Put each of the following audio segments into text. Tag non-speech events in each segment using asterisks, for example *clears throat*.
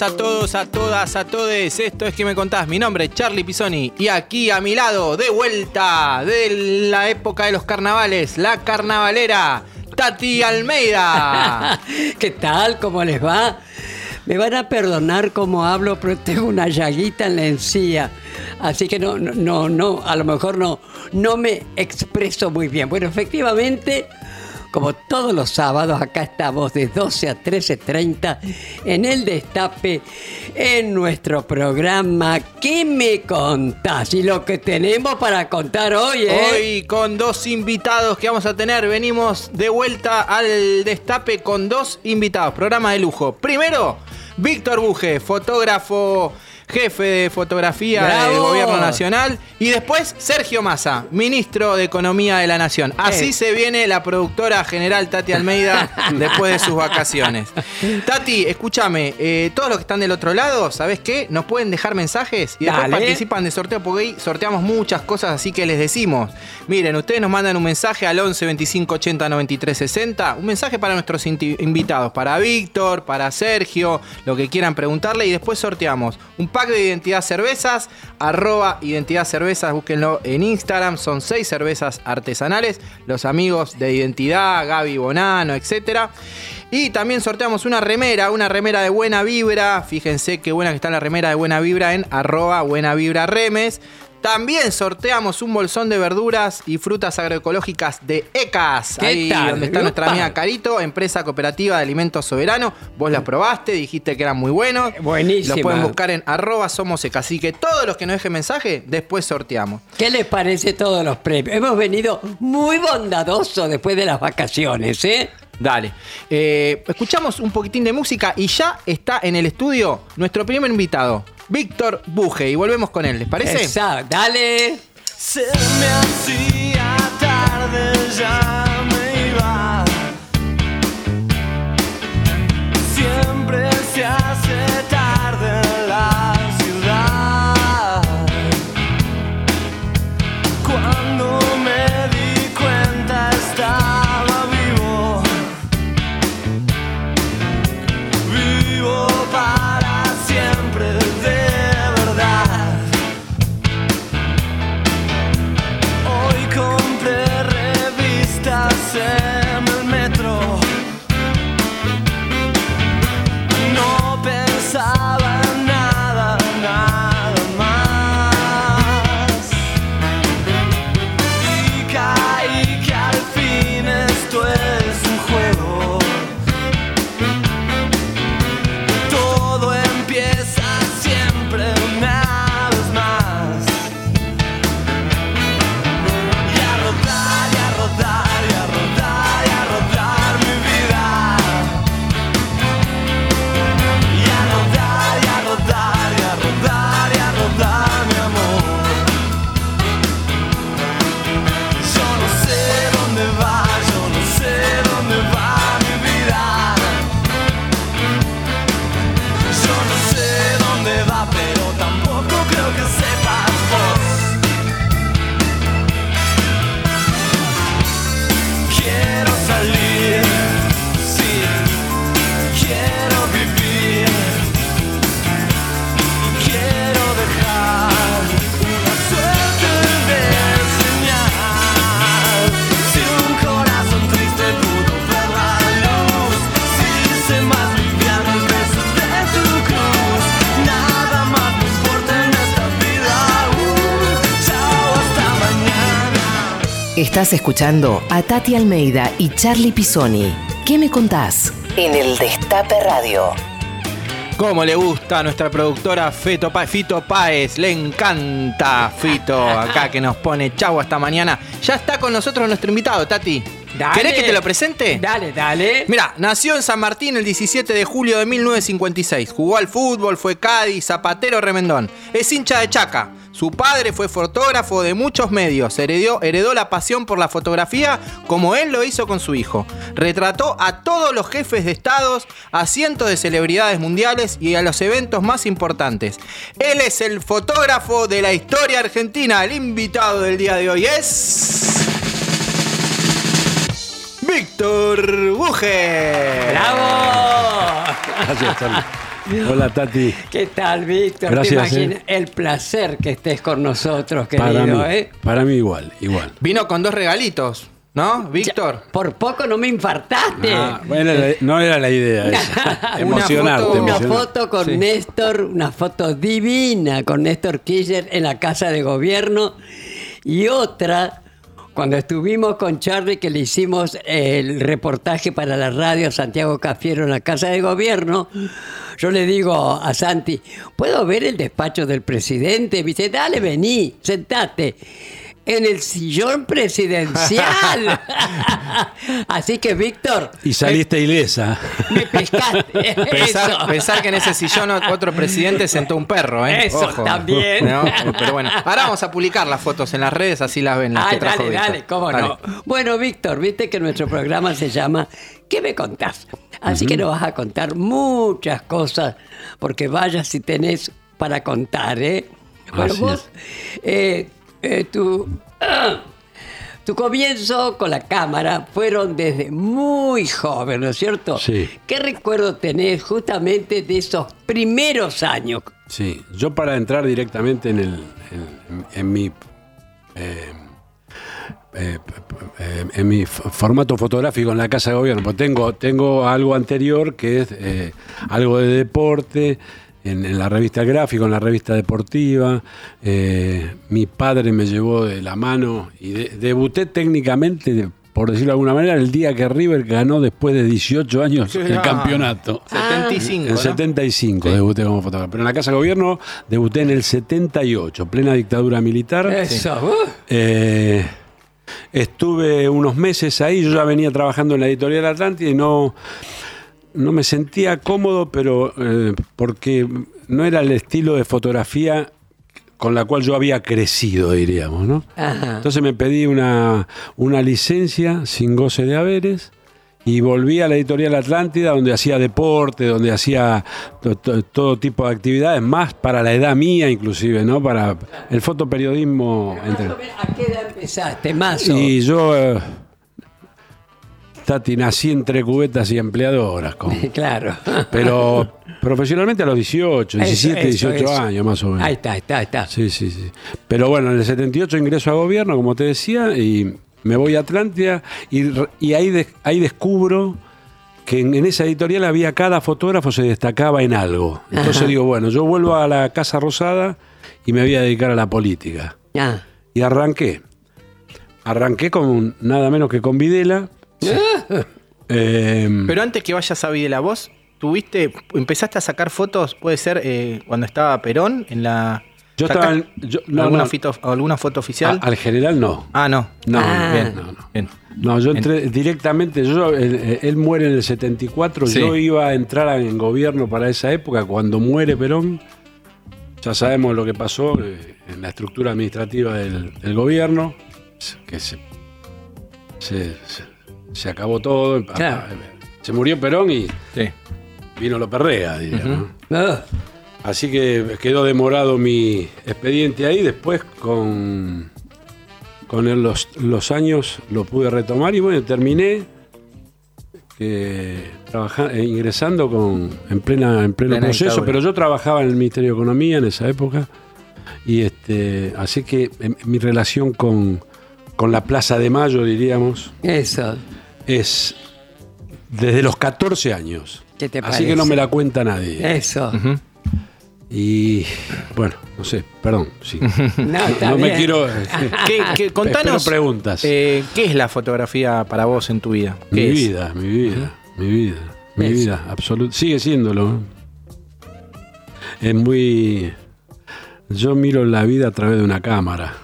A todos, a todas, a todes. Esto es que me contás. Mi nombre es Charlie Pisoni y aquí a mi lado, de vuelta de la época de los carnavales, la carnavalera Tati Almeida. *laughs* ¿Qué tal? ¿Cómo les va? Me van a perdonar cómo hablo, pero tengo una llaguita en la encía. Así que no, no, no, a lo mejor no, no me expreso muy bien. Bueno, efectivamente, como todos los sábados, acá estamos de 12 a 13.30 en el Destape, en nuestro programa ¿Qué me contás? Y lo que tenemos para contar hoy es... Hoy con dos invitados que vamos a tener, venimos de vuelta al Destape con dos invitados, programa de lujo. Primero, Víctor Buje, fotógrafo jefe de fotografía del Gobierno Nacional. Y después Sergio Massa, ministro de Economía de la Nación. Así eh. se viene la productora general Tati Almeida *laughs* después de sus vacaciones. Tati, escúchame, eh, todos los que están del otro lado, ¿sabes qué? Nos pueden dejar mensajes y después participan de sorteo porque ahí sorteamos muchas cosas, así que les decimos. Miren, ustedes nos mandan un mensaje al 11 25 80 93 60, un mensaje para nuestros invitados, para Víctor, para Sergio, lo que quieran preguntarle y después sorteamos un pack de Identidad Cervezas, arroba Identidad Cervezas, búsquenlo en Instagram, son seis cervezas artesanales, los amigos de Identidad, Gaby Bonano, etc. Y también sorteamos una remera, una remera de buena vibra, fíjense qué buena que está la remera de buena vibra en arroba buena vibra remes. También sorteamos un bolsón de verduras y frutas agroecológicas de ECAS. ahí donde está nuestra amiga Carito, empresa cooperativa de alimentos soberano. Vos las probaste, dijiste que eran muy buenos. Buenísimo. Los pueden buscar en arroba somos ECAS. Así que todos los que nos dejen mensaje, después sorteamos. ¿Qué les parece todos los premios? Hemos venido muy bondadosos después de las vacaciones, ¿eh? Dale. Eh, escuchamos un poquitín de música y ya está en el estudio nuestro primer invitado. Víctor Buje. Y volvemos con él, ¿les parece? Exacto, dale. Se me hacía tarde ya. Estás escuchando a Tati Almeida y Charlie Pisoni. ¿Qué me contás? En el Destape Radio. Como le gusta a nuestra productora Fito, Pa- Fito Páez, le encanta Fito acá que nos pone chau hasta mañana. Ya está con nosotros nuestro invitado, Tati. Dale. ¿Querés que te lo presente? Dale, dale. Mira, nació en San Martín el 17 de julio de 1956. Jugó al fútbol, fue Cádiz, zapatero remendón. Es hincha de Chaca. Su padre fue fotógrafo de muchos medios. Heredó, heredó la pasión por la fotografía como él lo hizo con su hijo. Retrató a todos los jefes de estados, a cientos de celebridades mundiales y a los eventos más importantes. Él es el fotógrafo de la historia argentina. El invitado del día de hoy es... Víctor Buje. ¡Bravo! Gracias, Charlie. *laughs* Hola, Tati. ¿Qué tal, Víctor? ¿Te Gracias, imaginas eh. el placer que estés con nosotros, Para querido, mí, eh? para mí igual, igual. Vino con dos regalitos, ¿no, Víctor? Por poco no me infartaste. Ah, bueno, no era la idea *laughs* esa. Una Emocionarte. foto- Una foto con Sí. Néstor, una foto divina con Néstor Kirchner en la Casa de Gobierno y otra cuando estuvimos con Charlie que le hicimos el reportaje para la radio Santiago Cafiero en la Casa de Gobierno. Yo le digo a Santi, ¿puedo ver el despacho del presidente? Dice, dale, vení, sentate. En el sillón presidencial. *laughs* Así que, Víctor, Y saliste ilesa. me pescaste. *laughs* Pensar, pensar que en ese sillón otro presidente sentó un perro, ¿eh? Eso, también. ¿No? Pero bueno, ahora vamos a publicar las fotos en las redes, así las ven las Ay, que trajo dale, Víctor. dale, cómo Dale. no. Bueno, Víctor, viste que nuestro programa se llama ¿Qué me contás? Así que nos vas a contar muchas cosas, porque vaya si tenés para contar, ¿eh? Bueno, Así vos, eh, eh, tu, ah, tu comienzo con la cámara fueron desde muy joven, ¿no es cierto? Sí. ¿Qué recuerdo tenés justamente de esos primeros años? Sí, yo para entrar directamente en, el, en, en mi eh, eh, eh, en mi formato fotográfico en la Casa de Gobierno, pues tengo, tengo algo anterior que es eh, algo de deporte, en, en la revista Gráfico, en la revista deportiva. eh, mi padre me llevó de la mano y de- debuté técnicamente, por decirlo de alguna manera, el día que River ganó después de 18 años el Ah, campeonato. 75, En ¿no? 75 debuté como fotógrafo. Pero en la Casa de Gobierno debuté en el 78, plena dictadura militar. Eso. Eh, estuve unos meses ahí, yo ya venía trabajando en la editorial Atlántida y no, no me sentía cómodo, pero eh, porque no era el estilo de fotografía con la cual yo había crecido, diríamos, ¿no? Ajá. Entonces me pedí una, una licencia sin goce de haberes y volví a la editorial Atlántida donde hacía deporte, donde hacía to- to- todo tipo de actividades, más para la edad mía inclusive, ¿no? Para el fotoperiodismo. entre- Más ¿A qué edad empezaste? Mazo. Y yo, eh, Tati, nací entre cubetas y empleadoras, con- *laughs* Claro. pero profesionalmente a los 18, 17, Eso, eso, 18 eso. años más o menos. Ahí está, ahí está, ahí está. Sí, sí, sí. Pero bueno, en el 78 ingreso a gobierno, como te decía, y me voy a Atlántida y, ahí, de- ahí descubro que en, en esa editorial había cada fotógrafo se destacaba en algo. Entonces Ajá. digo, bueno, yo vuelvo a la Casa Rosada y me voy a dedicar a la política. Ya. Y arranqué. Arranqué con nada menos que con Videla. Eh, Pero antes que vayas a Videla, vos tuviste, empezaste a sacar fotos, puede ser eh, cuando estaba Perón en la. Yo ¿Sacás estaba en- yo- no, ¿Alguna, no. fito- alguna foto oficial? a- al general no. ah, no. No, Ah. Bien, no, no. bien. No, yo entré directamente, yo, él, él muere en el 74, Sí. yo iba a entrar en gobierno para esa época, cuando muere Perón, ya sabemos lo que pasó eh, en la estructura administrativa del, del gobierno, que se, se, se- se acabó todo, Claro. se murió Perón y Sí. vino lo perrea, diríamos. ¿no? Así que quedó demorado mi expediente ahí. Después, con, con el- los, los años, lo pude retomar y bueno, terminé trabaja- eh, ingresando con, en, plena, en pleno Plena proceso. dictadura. Pero yo trabajaba en el Ministerio de Economía en esa época. Y este, así que em, mi relación con, con la Plaza de Mayo, diríamos, Eso. Es desde los 14 años. ¿Qué te Así que no parece? me la cuenta nadie. Eso. Y bueno, no sé, perdón. sí. No, está no me bien. quiero. *laughs* ¿Qué- qué- contanos, preguntas. eh, ¿Qué es la fotografía para vos en tu vida? ¿Qué mi es? vida, mi vida, mi vida, mi Es. vida, absoluto. Sigue siéndolo. ¿eh? Es muy. Yo miro la vida a través de una cámara.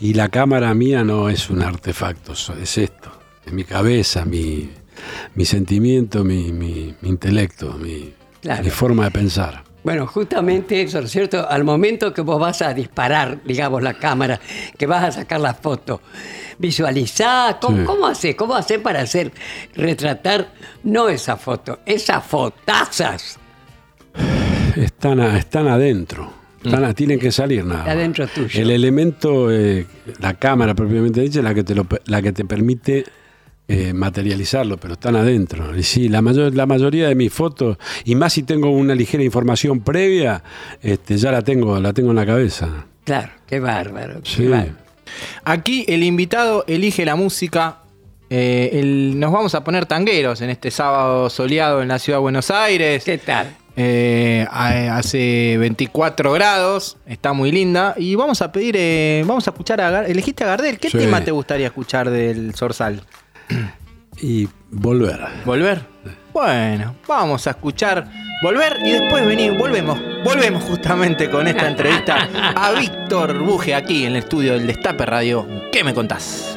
Y la cámara mía no es un artefacto, es esto. Mi cabeza, mi, mi sentimiento, mi, mi- mi intelecto, mi, Claro. mi forma de pensar. Bueno, justamente eso, ¿no es cierto? Al momento que vos vas a disparar, digamos, la cámara, que vas a sacar la foto, visualizá, ¿cómo, Sí. cómo hacer? ¿Cómo hacer para hacer, retratar, no esa foto, esas fotazas? Están, a- están adentro. Están a- tienen que salir nada. Adentro tuyo. El elemento, eh, la cámara propiamente dicha, es la que te, lo la que te permite eh, materializarlo, pero están adentro. Y sí, la, mayor, la mayoría de mis fotos, y más si tengo una ligera información previa, este, ya la tengo, la tengo en la cabeza. Claro, qué bárbaro. qué Sí. bárbaro. Aquí el invitado elige la música. eh, el- nos vamos a poner tangueros en este sábado soleado en la ciudad de Buenos Aires. ¿Qué tal? Eh, a- hace 24 grados, está muy linda. Y vamos a pedir, eh, vamos a escuchar a Gar- elegiste a Gardel. ¿Qué Sí. tema te gustaría escuchar del Sorsal? *clears throat* Y volver. ¿Volver? Bueno, vamos a escuchar Volver y después venimos, volvemos, volvemos justamente con esta entrevista a *laughs* Víctor Buje aquí en el estudio del Destape Radio. ¿Qué me contás?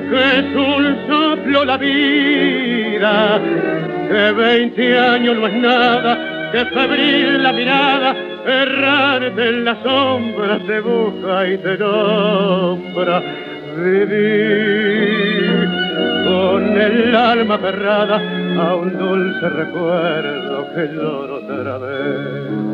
que es un soplo la vida, que veinte años no es nada, que febril la mirada, errante en las sombras te busca y te nombra. Vivir con el alma cerrada a un dulce recuerdo que lloro otra vez.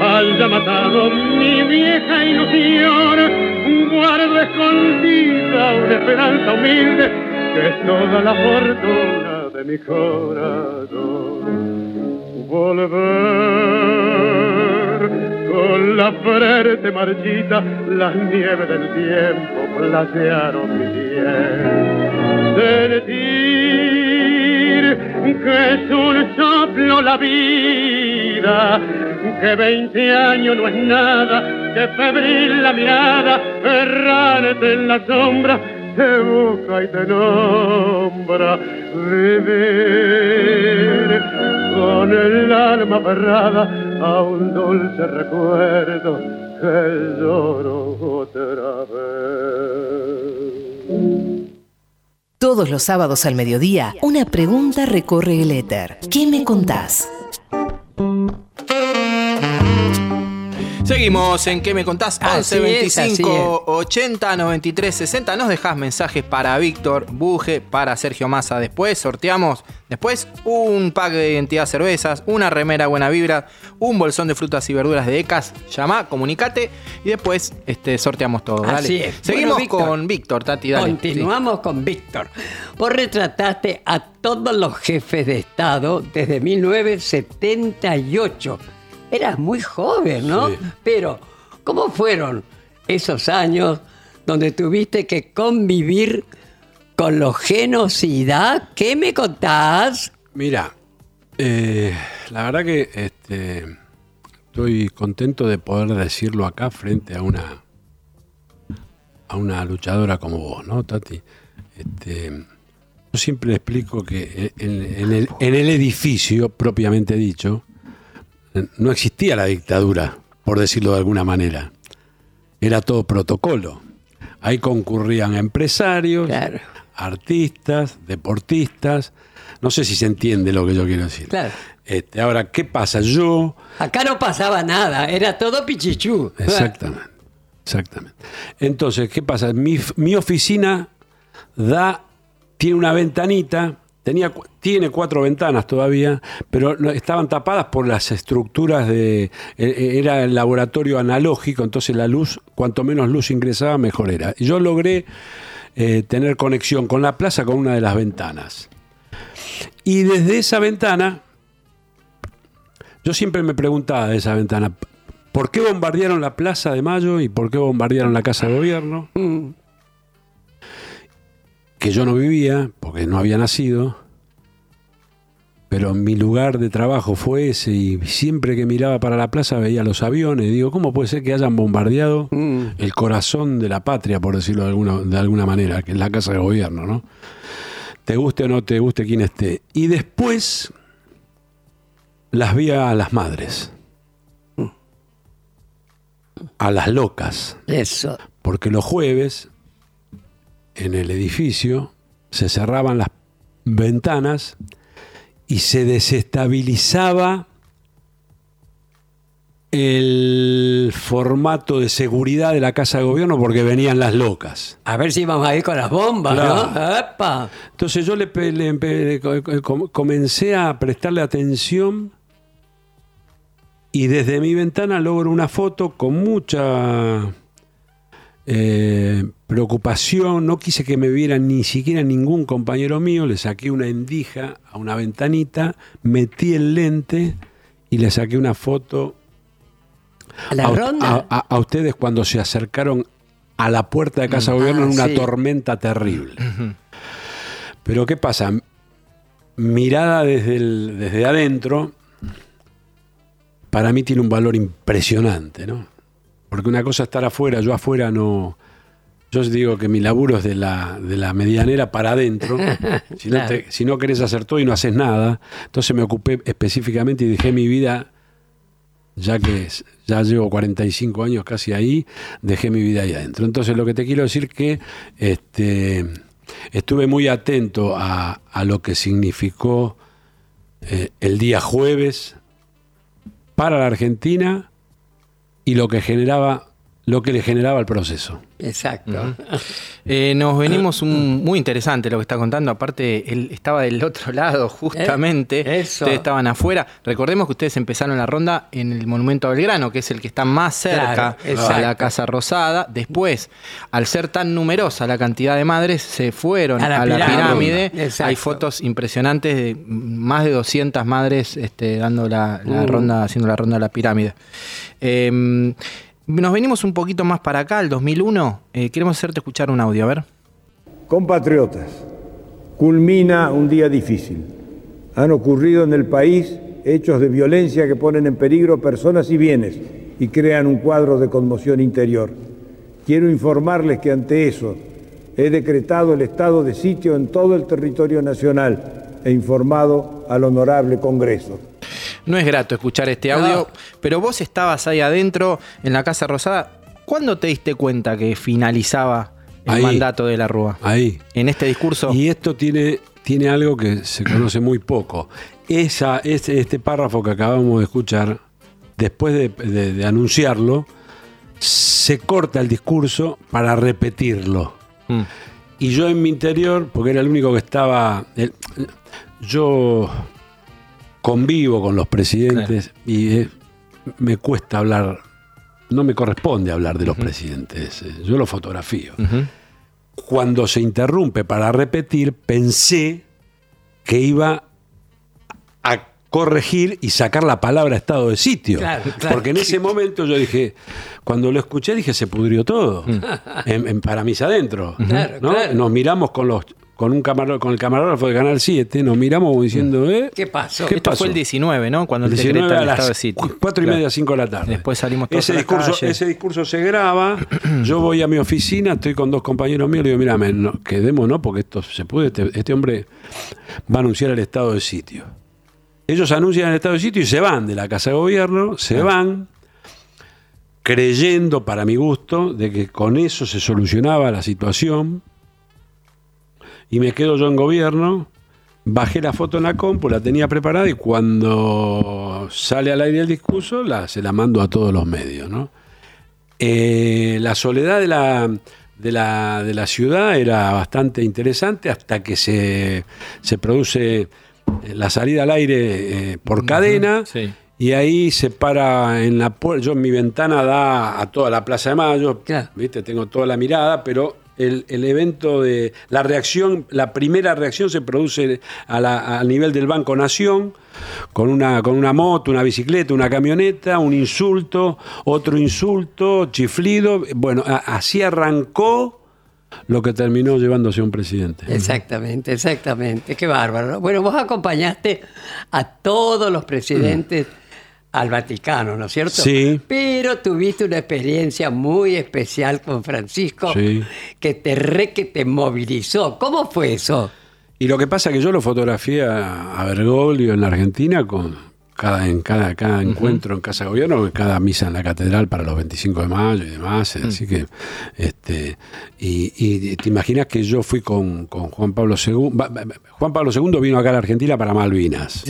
haya matado mi vieja ilusión, guardo escondida una esperanza humilde que es toda la fortuna de mi corazón. Volver con la frente marchita, las nieves del tiempo platearon mi piel. Que es un soplo la vida, que veinte años no es nada, que febril la mirada, errante en la sombra, te busca y te nombra. Vivir con el alma aferrada a un dulce recuerdo que lloro otra vez. Todos los sábados al mediodía, una pregunta recorre el éter. ¿Qué me contás? Seguimos en ¿Qué me contás? Así 11 es, así 25 80 93 60. Nos dejás mensajes para Víctor Buje, para Sergio Massa. Después sorteamos después un pack de identidad cervezas, una remera buena vibra, un bolsón de frutas y verduras de Ecas. Llamá, comunicate y después este, sorteamos todo. Dale. Así es. Seguimos Bueno, Víctor, con Víctor, Tati, dale. Continuamos con Víctor. Vos retrataste a todos los jefes de Estado desde 1978. Eras muy joven, ¿no? Sí. Pero, ¿cómo fueron esos años donde tuviste que convivir con los genocidas. ¿Qué me contás? Mira, eh, la verdad que este, estoy contento de poder decirlo acá frente a una a una luchadora como vos, ¿no, Tati? Este, yo siempre le explico que en, en el, en el edificio, propiamente dicho, no existía la dictadura, por decirlo de alguna manera. Era todo protocolo. Ahí concurrían empresarios, Claro. artistas, deportistas. No sé si se entiende lo que yo quiero decir. Claro. Este, ahora, ¿qué pasa? Yo, Acá no pasaba nada, era todo pichichú. exactamente, exactamente. Entonces, ¿qué pasa? Mi, mi oficina da, tiene una ventanita, tenía, tiene cuatro ventanas todavía, pero estaban tapadas por las estructuras de, eh, era el laboratorio analógico, entonces la luz, cuanto menos luz ingresaba, mejor era. Y yo logré eh, tener conexión con la plaza con una de las ventanas. Y desde esa ventana, yo siempre me preguntaba de esa ventana, ¿por qué bombardearon la Plaza de Mayo y por qué bombardearon la Casa de Gobierno? Mm, Que yo no vivía, porque no había nacido, pero mi lugar de trabajo fue ese y siempre que miraba para la plaza veía los aviones. Digo, ¿cómo puede ser que hayan bombardeado mm. el corazón de la patria, por decirlo de alguna, de alguna manera, que es la Casa de Gobierno, ¿no? Te guste o no te guste quien esté. Y después las vi a las madres, a las locas, Eso. porque los jueves en el edificio se cerraban las ventanas y se desestabilizaba el formato de seguridad de la Casa de Gobierno porque venían las locas. A ver si vamos a ir con las bombas, Claro. ¿no? ¡Epa! Entonces yo le, le comencé a prestarle atención y desde mi ventana logro una foto con mucha eh, preocupación. No quise que me viera ni siquiera ningún compañero mío. Le saqué una endija a una ventanita, metí el lente y le saqué una foto ¿A la a, ronda? a- a- a ustedes cuando se acercaron a la puerta de Casa de Gobierno Ah, en una sí. tormenta terrible. Pero ¿qué pasa? Mirada desde, el- desde adentro, para mí tiene un valor impresionante, ¿no? Porque una cosa es estar afuera, yo afuera no... Yo digo que mi laburo es de la, de la medianera para adentro. *laughs* Si no, te- si no querés hacer todo y no haces nada. Entonces me ocupé específicamente y dejé mi vida ya que es- ya llevo 45 años casi ahí, dejé mi vida ahí adentro. Entonces lo que te quiero decir que este, estuve muy atento a, a lo que significó eh, el día jueves para la Argentina y lo que generaba, lo que le generaba el proceso. Exacto. *laughs* Eh, nos venimos un, muy interesante lo que está contando. Aparte, él estaba del otro lado, justamente. Eh, eso. Ustedes estaban afuera. Recordemos que ustedes empezaron la ronda en el Monumento a Belgrano, que es el que está más cerca Claro, a la Casa Rosada. Después, al ser tan numerosa la cantidad de madres, se fueron A a la pirámide. pirámide. Exacto. Hay fotos impresionantes de más de 200 madres este, dando la, la Uh. ronda, haciendo la ronda de la pirámide. Eh, nos venimos un poquito más para acá, al 2001. Eh, queremos hacerte escuchar un audio, a ver. Compatriotas, culmina un día difícil. Han ocurrido en el país hechos de violencia que ponen en peligro personas y bienes y crean un cuadro de conmoción interior. Quiero informarles que ante eso he decretado el estado de sitio en todo el territorio nacional e informado al honorable Congreso. No es grato escuchar este audio, No. pero vos estabas ahí adentro en la Casa Rosada. ¿Cuándo te diste cuenta que finalizaba el Ahí. mandato de la Rúa? Ahí. En este discurso. Y esto tiene, tiene algo que se conoce muy poco. Esa, este, este párrafo que acabamos de escuchar, después de, de- de anunciarlo, se corta el discurso para repetirlo. Mm. Y yo en mi interior, porque era el único que estaba. el- yo convivo con los presidentes y eh, me cuesta hablar. No me corresponde hablar de los presidentes. eh, Yo los fotografío cuando se interrumpe para repetir, pensé que iba a corregir y sacar la palabra estado de sitio. Claro, claro. Porque en ese momento yo dije, cuando lo escuché dije, se pudrió todo. En- en- para mis adentro. Nos miramos con los, con un con el camarógrafo de Canal 7, nos miramos como diciendo, ¿eh? ¿Qué pasó? ¿Qué Esto pasó? fue el 19, ¿no? Cuando el 19 decreta a el estado de sitio. cu- cuatro y Claro. media, 5 de la tarde. Después salimos todos ese a la discurso, calle. ese discurso se graba, *clears throat* yo voy a mi oficina, estoy con dos compañeros míos, le digo, mira, no, ¿no? Porque esto se puede, este, este hombre va a anunciar el estado de sitio. Ellos anuncian el estado de sitio y se van de la Casa de Gobierno, se van creyendo, para mi gusto, de que con eso se solucionaba la situación. Y me quedo yo en gobierno, bajé la foto en la compu, la tenía preparada y cuando sale al aire el discurso, la, se la mando a todos los medios. ¿no? Eh, la soledad de la, de, la, de la ciudad era bastante interesante hasta que se, se produce eh, la salida al aire eh, por cadena. sí. Y ahí se para en la puerta. Yo mi ventana da a toda la Plaza de Mayo. Claro. ¿Viste? Tengo toda la mirada, pero el, el evento de. La reacción, la primera reacción se produce a la- al nivel del Banco Nación, con una, con una moto, una bicicleta, una camioneta, un insulto, otro insulto, chiflido. Bueno, a- así arrancó lo que terminó llevándose a un presidente. Exactamente, exactamente. Qué bárbaro. Bueno, vos acompañaste a todos los presidentes *clears throat* al Vaticano, ¿no es cierto? Sí. Pero tuviste una experiencia muy especial con Francisco Sí. que te re que te movilizó. ¿Cómo fue eso? Y lo que pasa es que yo lo fotografié a, a Bergoglio en la Argentina con cada, en cada, cada encuentro en Casa de Gobierno, cada misa en la catedral para los 25 de mayo y demás. Así que, este, y, y te imaginas que yo fui con, con Juan Pablo II. Juan Pablo II vino acá a la Argentina para Malvinas, O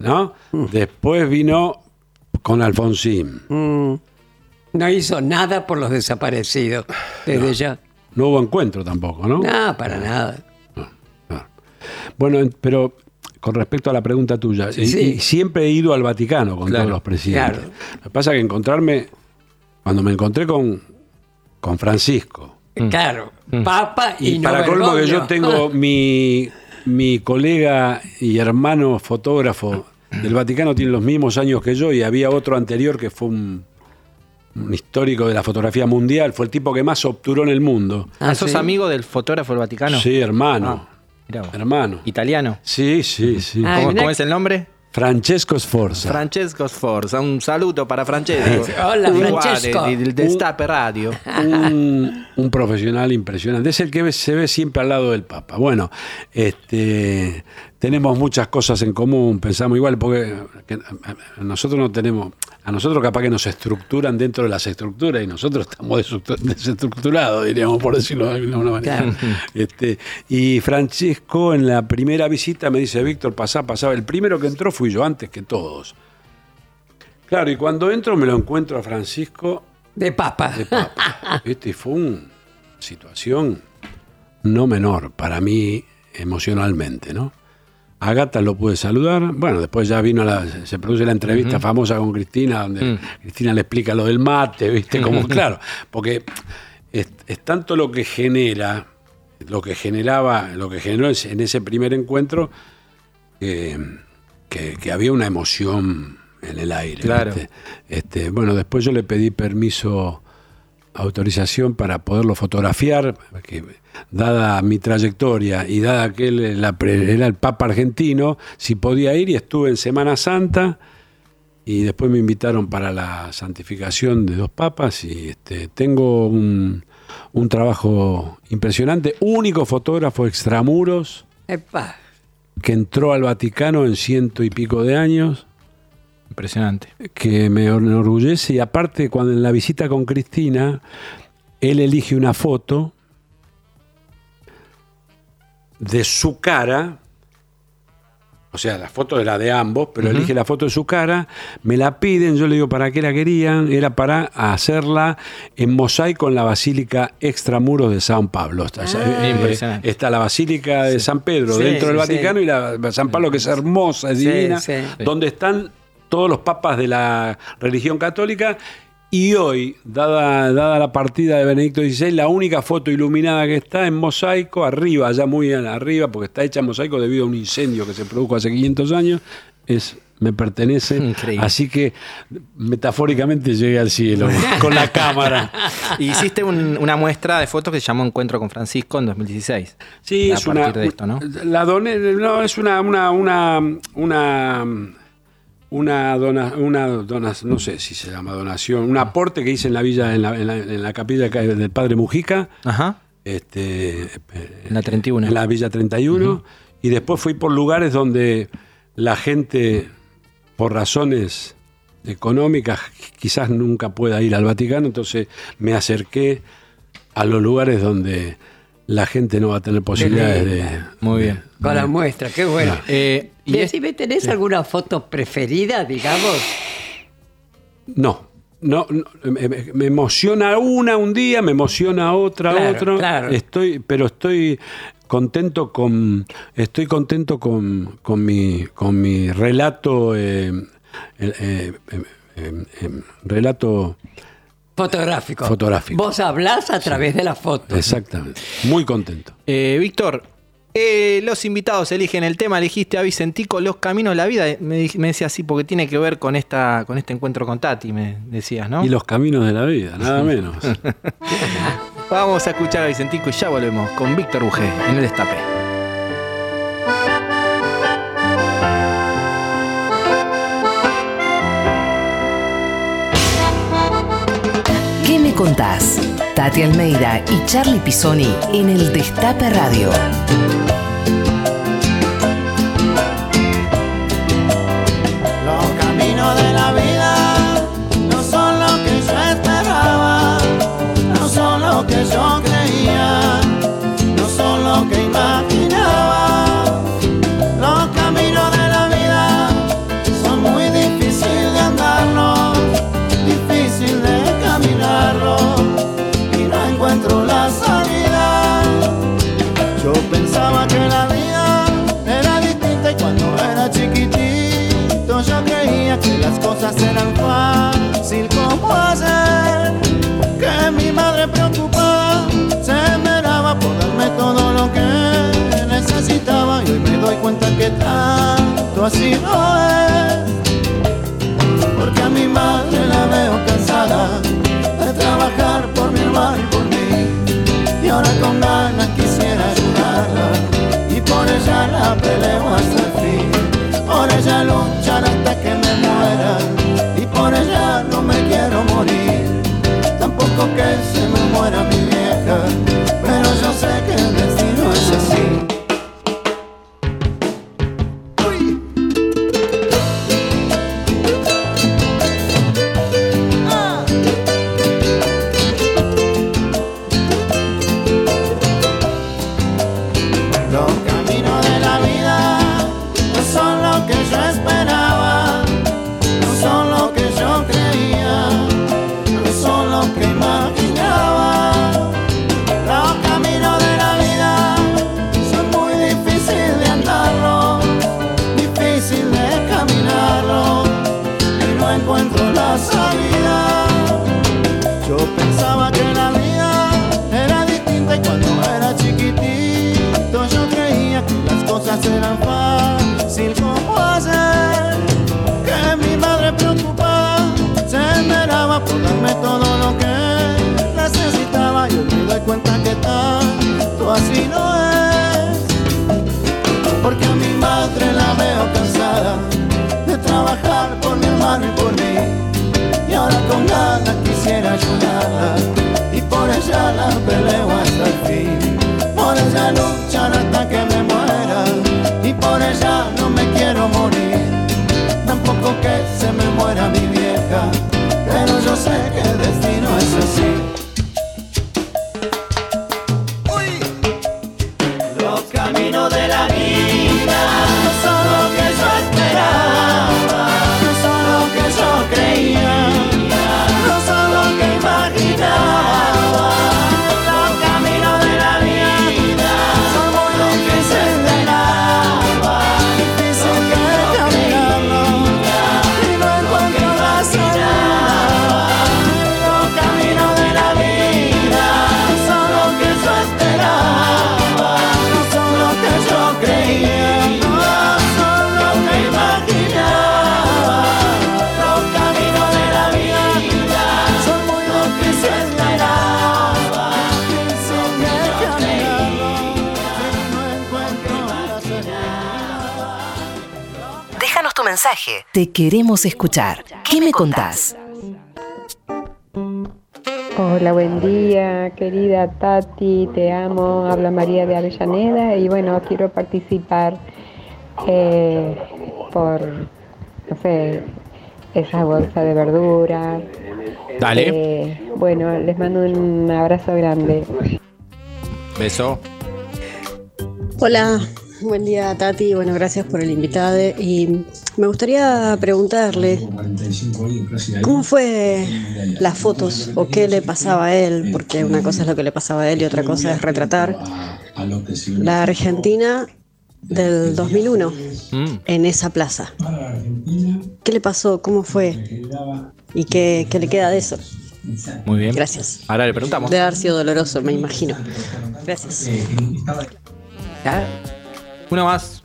¿no? Después vino con Alfonsín. mm, no hizo nada por los desaparecidos desde ya. No hubo encuentro tampoco, ¿no? No, para nada. Bueno, en- pero con respecto a la pregunta tuya, y- Sí. y siempre he ido al Vaticano con Claro, todos los presidentes. claro. Lo que pasa es que encontrarme, cuando me encontré con, con Francisco, Claro, Papa y, y, no para colmo que yo tengo *laughs* mi, mi colega y hermano fotógrafo del Vaticano tiene los mismos años que yo y había otro anterior que fue un, un histórico de la fotografía mundial, fue el tipo que más obturó en el mundo. Ah, ¿Sos ¿sí? amigo del fotógrafo del Vaticano? Sí, hermano. Ah. Hermano. ¿Italiano? Sí, sí, sí. Ah, ¿Cómo, cómo es el nombre? Francesco Sforza. Francesco Sforza. Un saluto para Francesco. *laughs* Hola, Francesco. Del Destape Radio. un, un profesional impresionante. Es el que se ve siempre al lado del Papa. Bueno, este, tenemos muchas cosas en común, pensamos igual, porque nosotros no tenemos, a nosotros capaz que nos estructuran dentro de las estructuras y nosotros estamos desestructu- desestructurados, diríamos, por decirlo de alguna manera. *laughs* Este, y Francisco en la primera visita me dice, Víctor, pasá, pasá. El primero que entró fui yo, antes que todos. Claro, y cuando entro me lo encuentro a Francisco De Papa. de papa. ¿Viste? *laughs* Y fue una situación no menor para mí emocionalmente, ¿no? A Gata lo pude saludar. Bueno, después ya vino la, se produce la entrevista famosa con Cristina, donde Cristina le explica lo del mate, ¿viste? *laughs* Como, claro, porque es, es tanto lo que genera, lo que generaba, lo que generó en ese primer encuentro, que, que- que había una emoción en el aire. Claro. ¿viste? Este, bueno, después yo le pedí permiso, autorización para poderlo fotografiar, que dada mi trayectoria y dada que él la era el Papa argentino, si podía ir y estuve en Semana Santa y después me invitaron para la santificación de dos papas y este, tengo un, un trabajo impresionante, único fotógrafo extramuros Epa. que entró al Vaticano en ciento y pico de años Impresionante. que me enorgullece y aparte cuando en la visita con Cristina él elige una foto de su cara o sea, la foto era de ambos, pero elige la foto de su cara, me la piden, yo le digo para qué la querían, era para hacerla en mosaico en la Basílica Extramuros de San Pablo. Está, eh, Impresionante. está la Basílica de San Pedro Sí, dentro del Vaticano y la San Pablo que es hermosa, es divina, donde están todos los papas de la religión católica. Y hoy, dada, dada la partida de Benedicto XVI, la única foto iluminada que está en mosaico, arriba, allá muy arriba, porque está hecha en mosaico debido a un incendio que se produjo hace 500 años, es me pertenece. Increíble. Así que metafóricamente llegué al cielo *laughs* con la cámara. Y hiciste un- una muestra de fotos que se llamó Encuentro con Francisco en 2016. Sí, A es una. partir de esto, ¿no? La doné, no, es una, una, una, una, una dona, una dona- no sé si se llama donación, un aporte que hice en la villa, en la, en la, en la capilla del Padre Mujica, Ajá. este, En la 31. en la Villa 31, y después fui por lugares donde la gente, por razones económicas, quizás nunca pueda ir al Vaticano, entonces me acerqué a los lugares donde la gente no va a tener posibilidades de... Muy bien. La muestra, qué bueno. Eh, y es- Decime, ¿tenés alguna foto preferida, digamos? No. No, no, me, emociona una un día, me emociona otra Claro, otro. claro. Estoy, pero estoy contento con, estoy contento con, con mi, con mi relato, eh, eh, eh, eh, eh, eh, relato Fotográfico. Fotográfico. Vos hablás a través de la foto. exactamente, muy contento. Eh, Víctor, eh, los invitados eligen el tema, elegiste a Vicentico, Los Caminos de la Vida. Me, me decía así porque tiene que ver con, esta, con este encuentro con Tati, me decías, ¿no? Y los caminos de la vida, nada menos. *laughs* Vamos a escuchar a Vicentico y ya volvemos con Víctor Bujé en el Destape. Contás? Tati Almeida y Charlie Pisoni en el Destape Radio. Cuenta que tanto así no es. Porque a mi madre la veo cansada de trabajar por mi hermano y por mí. Y ahora con ganas quisiera ayudarla Y por ella mensaje. Te queremos escuchar. ¿Qué me contás? Hola, buen día, querida Tati, te amo. Habla María de Avellaneda y bueno, quiero participar eh, por, no sé, esa bolsa de verduras. Dale. Eh, bueno, les mando un abrazo grande. Beso. Hola, buen día Tati, bueno, gracias por el invitado y me gustaría preguntarle cómo fue las fotos o qué le pasaba a él, porque una cosa es lo que le pasaba a él y otra cosa es retratar la Argentina del 2001 Mm. en esa plaza. ¿Qué le pasó? ¿Cómo fue? ¿Y qué, qué le queda de eso? Muy bien. Gracias. Ahora le preguntamos. Debe haber sido doloroso, me imagino. Gracias. Uno más.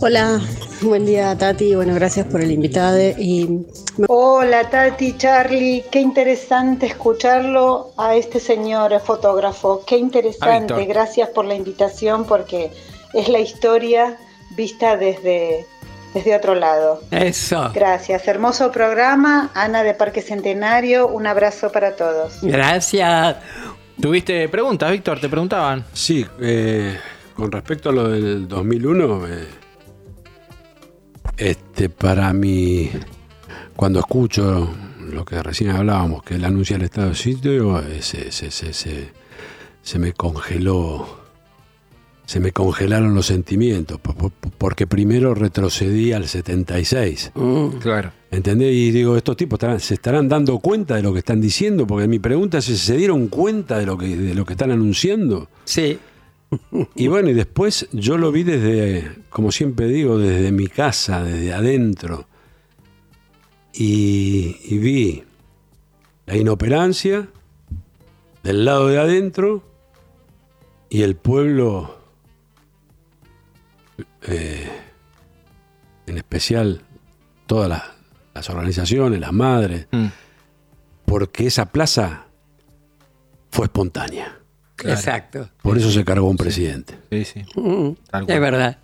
Hola, buen día Tati, bueno, gracias por el invitado y Hola Tati, Charlie, qué interesante escucharlo a este señor fotógrafo, qué interesante, gracias por la invitación porque es la historia vista desde, desde otro lado. Eso. Gracias, hermoso programa, Ana de Parque Centenario, un abrazo para todos. Gracias. ¿Tuviste preguntas, Víctor? ¿Te preguntaban? Sí, eh, con respecto a lo del 2001, eh, este, para mí, cuando escucho lo que recién hablábamos, que él anuncia el estado de sitio, eh, se, me congeló, se me congelaron los sentimientos, po- po- porque primero retrocedí al 76. Claro. ¿Entendés? Y digo, estos tipos estarán- se estarán dando cuenta de lo que están diciendo, porque mi pregunta es, ¿se dieron cuenta de lo que, de lo que están anunciando? Sí. Y bueno, y después yo lo vi desde, como siempre digo, desde mi casa, desde adentro. Y, y vi la inoperancia del lado de adentro y el pueblo, eh, en especial todas las, las organizaciones, las madres, Mm. porque esa plaza fue espontánea. Claro. Exacto. Por eso se cargó un presidente. Sí, sí. Mm, es verdad,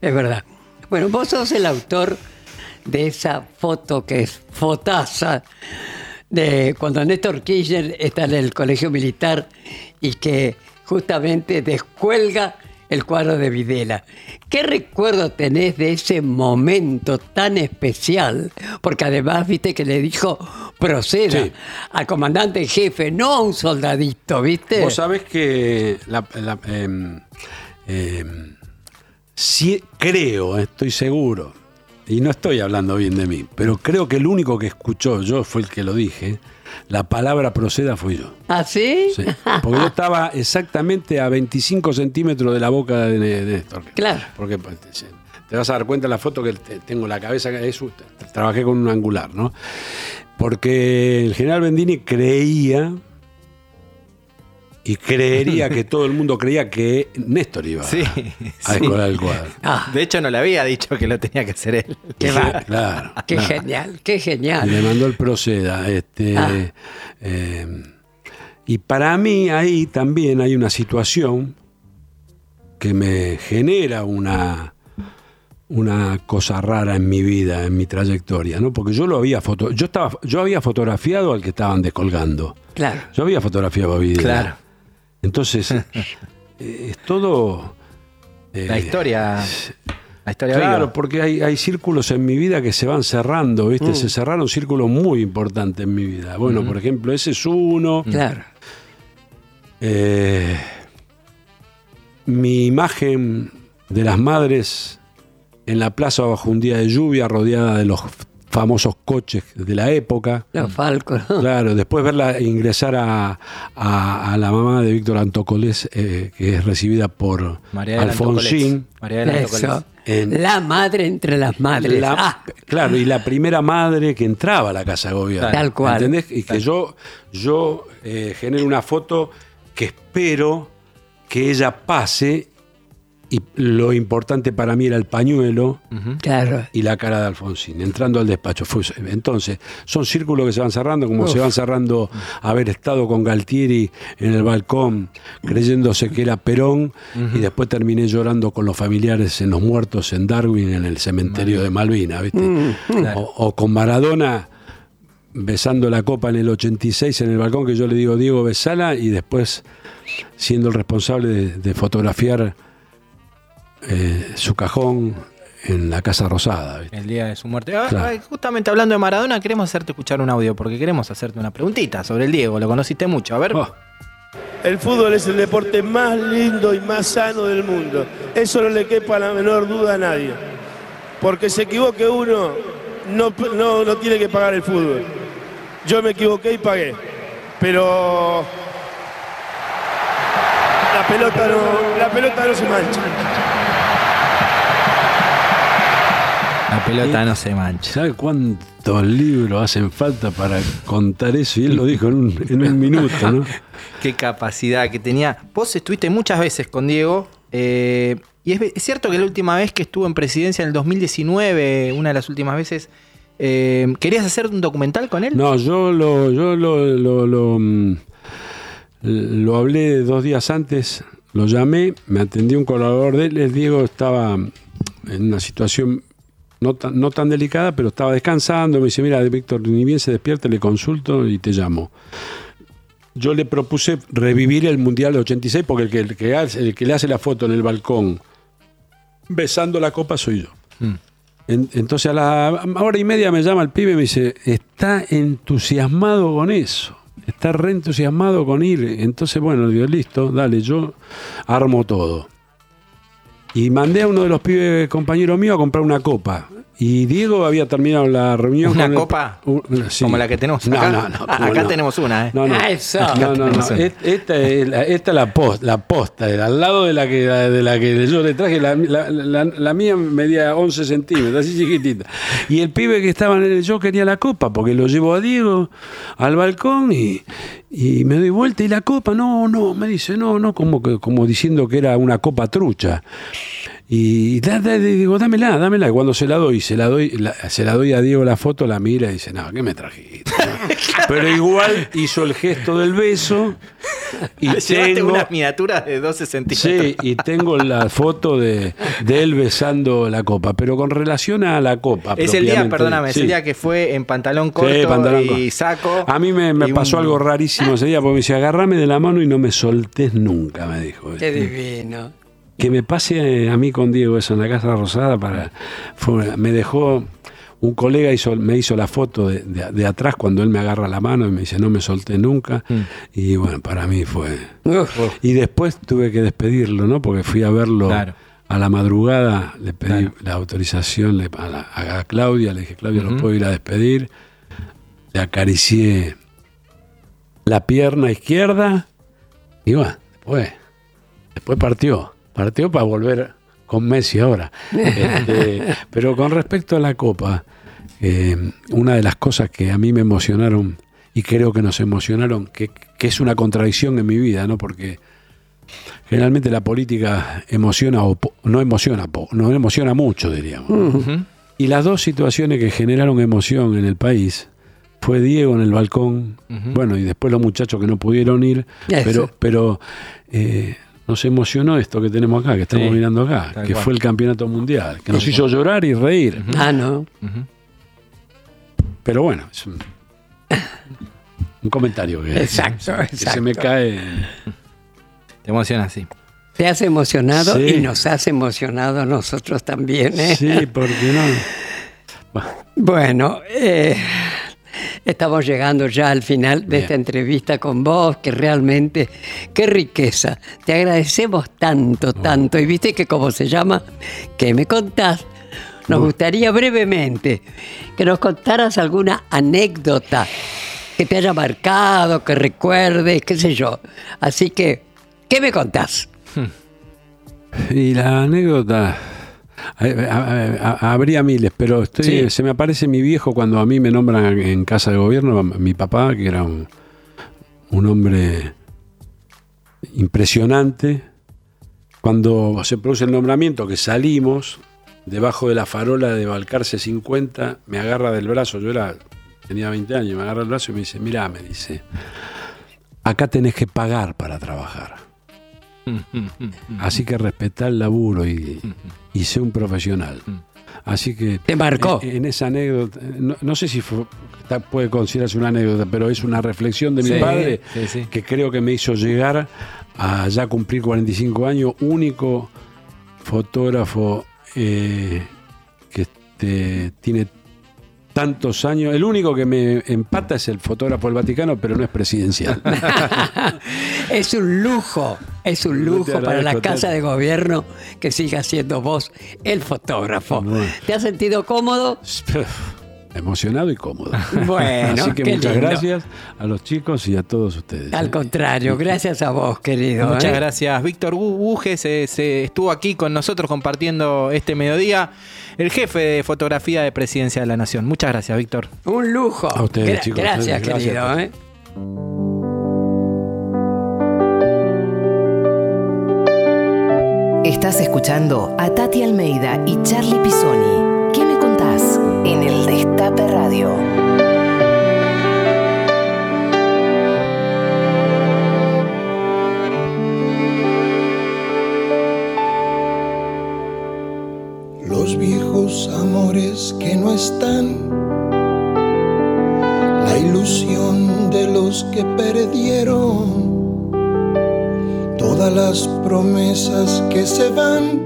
es verdad. Bueno, vos sos el autor de esa foto que es fotaza de cuando Néstor Kirchner está en el colegio militar y que justamente descuelga el cuadro de Videla. ¿Qué recuerdo tenés de ese momento tan especial? Porque además viste que le dijo proceda Sí. al comandante en jefe, no a un soldadito, ¿viste? Vos sabés que la, la- em, em, sí, creo, estoy seguro, y no estoy hablando bien de mí, pero creo que el único que escuchó, yo fue el que lo dije, la palabra proceda fui yo. ¿Ah, sí? Sí, porque yo estaba exactamente a 25 centímetros de la boca de, de Néstor. Claro. Porque pues, te, vas a dar cuenta en la foto que te- tengo la cabeza, que es, trabajé con un angular, ¿no? Porque el general Bendini creía y creería que todo el mundo creía que Néstor iba Sí, a sí. descolar el cuadro. Ah, De hecho, no le había dicho que lo tenía que hacer él. qué va. Claro. Qué claro. genial, qué Y le genial. mandó el proceda. Este, Ah. eh, y para mí ahí también hay una situación que me genera una, una cosa rara en mi vida, en mi trayectoria, ¿no? Porque yo lo había foto, yo estaba, yo había fotografiado al que estaban descolgando. Claro. Yo había fotografiado a Videla. Claro. Entonces, *laughs* eh, es todo. eh, La historia. La historia Claro, viva. porque hay, hay círculos en mi vida que se van cerrando, ¿viste? Mm. Se cerraron círculos muy importantes en mi vida. Bueno, por ejemplo, ese es uno. Claro. Eh, mi imagen de las madres en la plaza bajo un día de lluvia, rodeada de los famosos coches de la época. Los falcos. ¿no? Claro, después verla ingresar a, a- a la mamá de Víctor Antocolés, eh, que es recibida por María Alfonsín. María del Eso. Antocolés. En- La madre entre las madres. La- Ah, Claro, y la primera madre que entraba a la casa de gobierno. Tal cual. ¿Entendés? Y que yo, yo eh, genero una foto que espero que ella pase y lo importante para mí era el pañuelo Claro. y la cara de Alfonsín, entrando al despacho. Entonces, son círculos que se van cerrando, como se van cerrando haber estado con Galtieri en el balcón, creyéndose que era Perón, y después terminé llorando con los familiares en los muertos en Darwin, en el cementerio de Malvinas, ¿viste? O, o con Maradona besando la copa en el 86 en el balcón, que yo le digo, Diego, besala, y después siendo el responsable de, de fotografiar eh, su cajón en la Casa Rosada. ¿viste? El día de su muerte. Ah, Claro. ah, justamente hablando de Maradona, queremos hacerte escuchar un audio porque queremos hacerte una preguntita sobre el Diego. Lo conociste mucho. A ver. Oh, El fútbol es el deporte más lindo y más sano del mundo. Eso no le quepa la menor duda a nadie. Porque se equivoque uno, no, no, no tiene que pagar el fútbol. Yo me equivoqué y pagué. Pero la pelota no, la pelota no se mancha. La pelota no se mancha. ¿Sabe cuántos libros hacen falta para contar eso? Y él lo dijo en un, en un minuto, ¿no? *laughs* Qué capacidad que tenía. Vos estuviste muchas veces con Diego. eh, y es, es cierto que la última vez que estuvo en presidencia, en el 2019, una de las últimas veces, eh, ¿querías hacer un documental con él? No, yo lo, yo lo, lo, lo, mm, lo hablé dos días antes, lo llamé, me atendió un colaborador de él, el Diego estaba en una situación no tan, no tan delicada, pero estaba descansando, me dice, mira, Víctor, ni bien se despierta, le consulto y te llamo. Yo le propuse revivir el Mundial de 86 porque el que, el que hace- el que le hace la foto en el balcón besando la copa soy yo. En- entonces a la hora y media me llama el pibe y me dice, está entusiasmado con eso, está re entusiasmado con ir. Entonces, bueno, digo, listo, dale, yo armo todo. Y mandé a uno de los pibes compañeros míos a comprar una copa. Y Diego había terminado la reunión ¿Una con el- copa? un- sí. Como la que tenemos No, acá. no, no, Ah, ¿cómo acá no? tenemos una, ¿eh? No, no. Ah, eso. No, no, no. Esta es la, esta es la, post- la posta, al lado de la que, de la que yo le traje, la, la- la- la mía medía 11 centímetros, así chiquitita. Y el pibe que estaba en el, yo quería la copa, porque lo llevo a Diego al balcón y, y me doy vuelta y la copa, no, no, me dice, no, no, como, que, como diciendo que era una copa trucha. Y da- da- digo, dámela, dámela. Y cuando se la doy, se la doy, la- se la doy a Diego la foto, la mira y dice, no, ¿qué me trajiste? *laughs* Pero igual hizo el gesto del beso y *laughs* tengo, unas miniaturas de 12 centímetros. sí, y tengo la foto de, de él besando la copa. Pero con relación a la copa. Es el día, perdóname, es sí. el día que fue en pantalón corto Sí, pantalón y corto. saco. A mí me, pasó un- algo rarísimo ese día, porque me dice, agarrame de la mano y no me soltés nunca, me dijo. Qué divino. Que me pase a mí con Diego eso en la Casa Rosada, para, fue- me dejó, un colega hizo, me hizo la foto de, de- de atrás cuando él me agarra la mano y me dice, no me solté nunca. Y bueno, para mí fue... Uf. Y después tuve que despedirlo, ¿no? Porque fui a verlo Claro. a la madrugada, le pedí Claro. la autorización le- a, la- a Claudia, le dije, Claudia, ¿lo puedo ir a despedir? Le acaricié la pierna izquierda y bueno, después, después partió. Partió para volver con Messi ahora. *laughs* Este, pero con respecto a la Copa, eh, una de las cosas que a mí me emocionaron y creo que nos emocionaron, que, que es una contradicción en mi vida, ¿no? Porque generalmente la política emociona o no emociona, po- no emociona mucho, diríamos. Y las dos situaciones que generaron emoción en el país fue Diego en el balcón, bueno, y después los muchachos que no pudieron ir, pero eh, nos emocionó esto que tenemos acá, que estamos Sí, mirando acá, que fue el campeonato mundial, que nos hizo llorar y reír. Ah, no. Pero bueno, es un, *laughs* un comentario que, Exacto, que se me exacto. cae. Te emociona así. Te has emocionado Sí. y nos has emocionado a nosotros también. ¿eh? Sí, porque no. Bueno, Bueno, eh, estamos llegando ya al final de Bien. esta entrevista con vos, que realmente, qué riqueza. Te agradecemos tanto, tanto. Y viste que como se llama, ¿qué me contás? Nos gustaría brevemente que nos contaras alguna anécdota que te haya marcado, que recuerdes, qué sé yo. Así que, ¿qué me contás? *laughs* Y la anécdota. Eh, a- a- a- Habría miles, pero estoy, Sí. se me aparece mi viejo cuando a mí me nombran en casa de gobierno, mi papá, que era un, un hombre impresionante, cuando se produce el nombramiento, que salimos, debajo de la farola de Balcarce 50, me agarra del brazo, yo era, tenía 20 años, me agarra el brazo y me dice, mirá, me dice, acá tenés que pagar para trabajar. Así que respetá el laburo y, y sé un profesional. Así que. Te marcó. En, en esa anécdota, no, no sé si fue- puede considerarse una anécdota, pero es una reflexión de mi Sí, padre sí, sí. que creo que me hizo llegar a ya cumplir 45 años, único fotógrafo eh, que este, tiene tantos años. El único que me empata es el fotógrafo del Vaticano, pero no es presidencial. *laughs* Es un lujo, es un lujo para la Casa de Gobierno que siga siendo vos el fotógrafo. Bueno. ¿Te has sentido cómodo? *laughs* Emocionado y cómodo. *laughs* Bueno, Así que qué muchas lindo. gracias a los chicos y a todos ustedes. Al ¿eh? contrario, gracias a vos, querido. Muchas ¿eh? gracias. Víctor Bu- Buje se, se estuvo aquí con nosotros compartiendo este mediodía. El jefe de fotografía de Presidencia de la Nación. Muchas gracias, Víctor. Un lujo. A ustedes, Gra- chicos. Gracias, querido. ¿eh? Estás escuchando a Tati Almeida y Charlie Pisoni. Radio. los viejos amores que no están, la ilusión de los que perdieron, todas las promesas que se van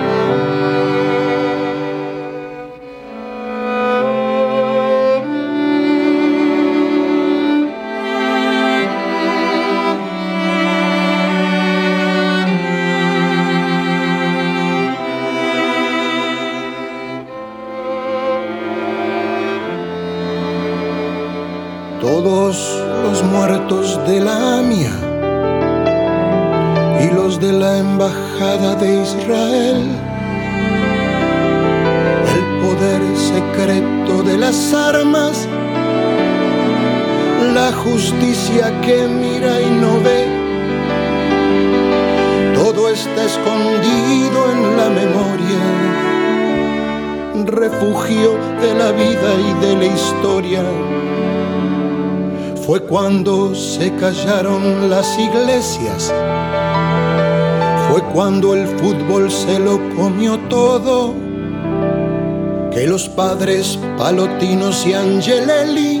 Que mira y no ve, todo está escondido en la memoria, refugio de la vida y de la historia Fue cuando se callaron las iglesias. Fue cuando el fútbol se lo comió todo. Que los padres Palotinos y Angelelli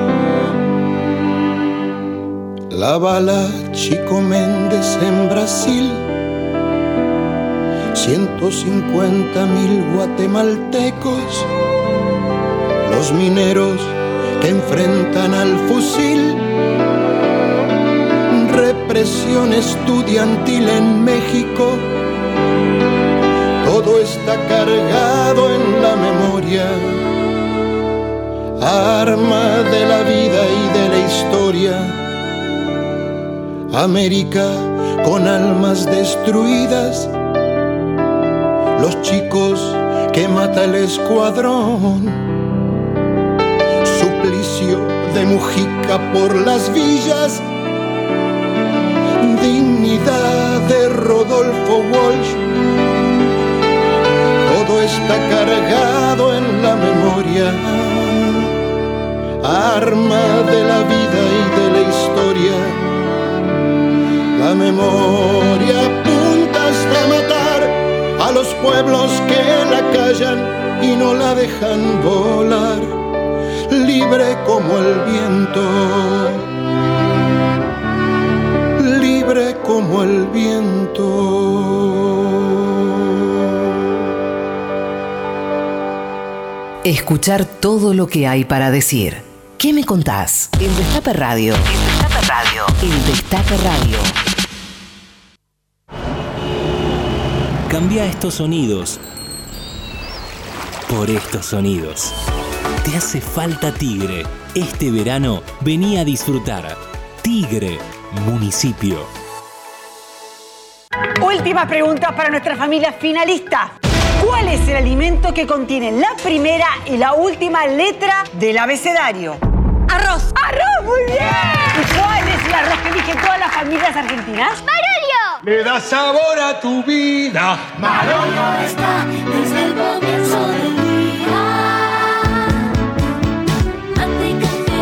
La bala Chico Méndez en Brasil, 150 mil guatemaltecos, los mineros que enfrentan al fusil, represión estudiantil en México, todo está cargado en la memoria, arma de la vida y de la historia América con almas destruidas, los chicos que mata el escuadrón, suplicio de Mujica por las villas, dignidad de Rodolfo Walsh, todo está cargado en la memoria, arma de la vida y de la historia memoria apunta hasta matar a los pueblos que la callan y no la dejan volar, libre como el viento, libre como el viento. Escuchar todo lo que hay para decir. ¿Qué me contás? En Destape Radio. En Destape Radio. En Destape Radio. Cambia estos sonidos por estos sonidos. Te hace falta Tigre. Este verano vení a disfrutar. Tigre, municipio. Última pregunta para nuestra familia finalista. ¿Cuál es el alimento que contiene la primera y la última letra del abecedario? Arroz. ¡Arroz! ¡Muy bien! ¿Y cuál es el arroz que eligen todas las familias argentinas? Le da sabor a tu vida. Marolio está desde el comienzo del día. Mate, café,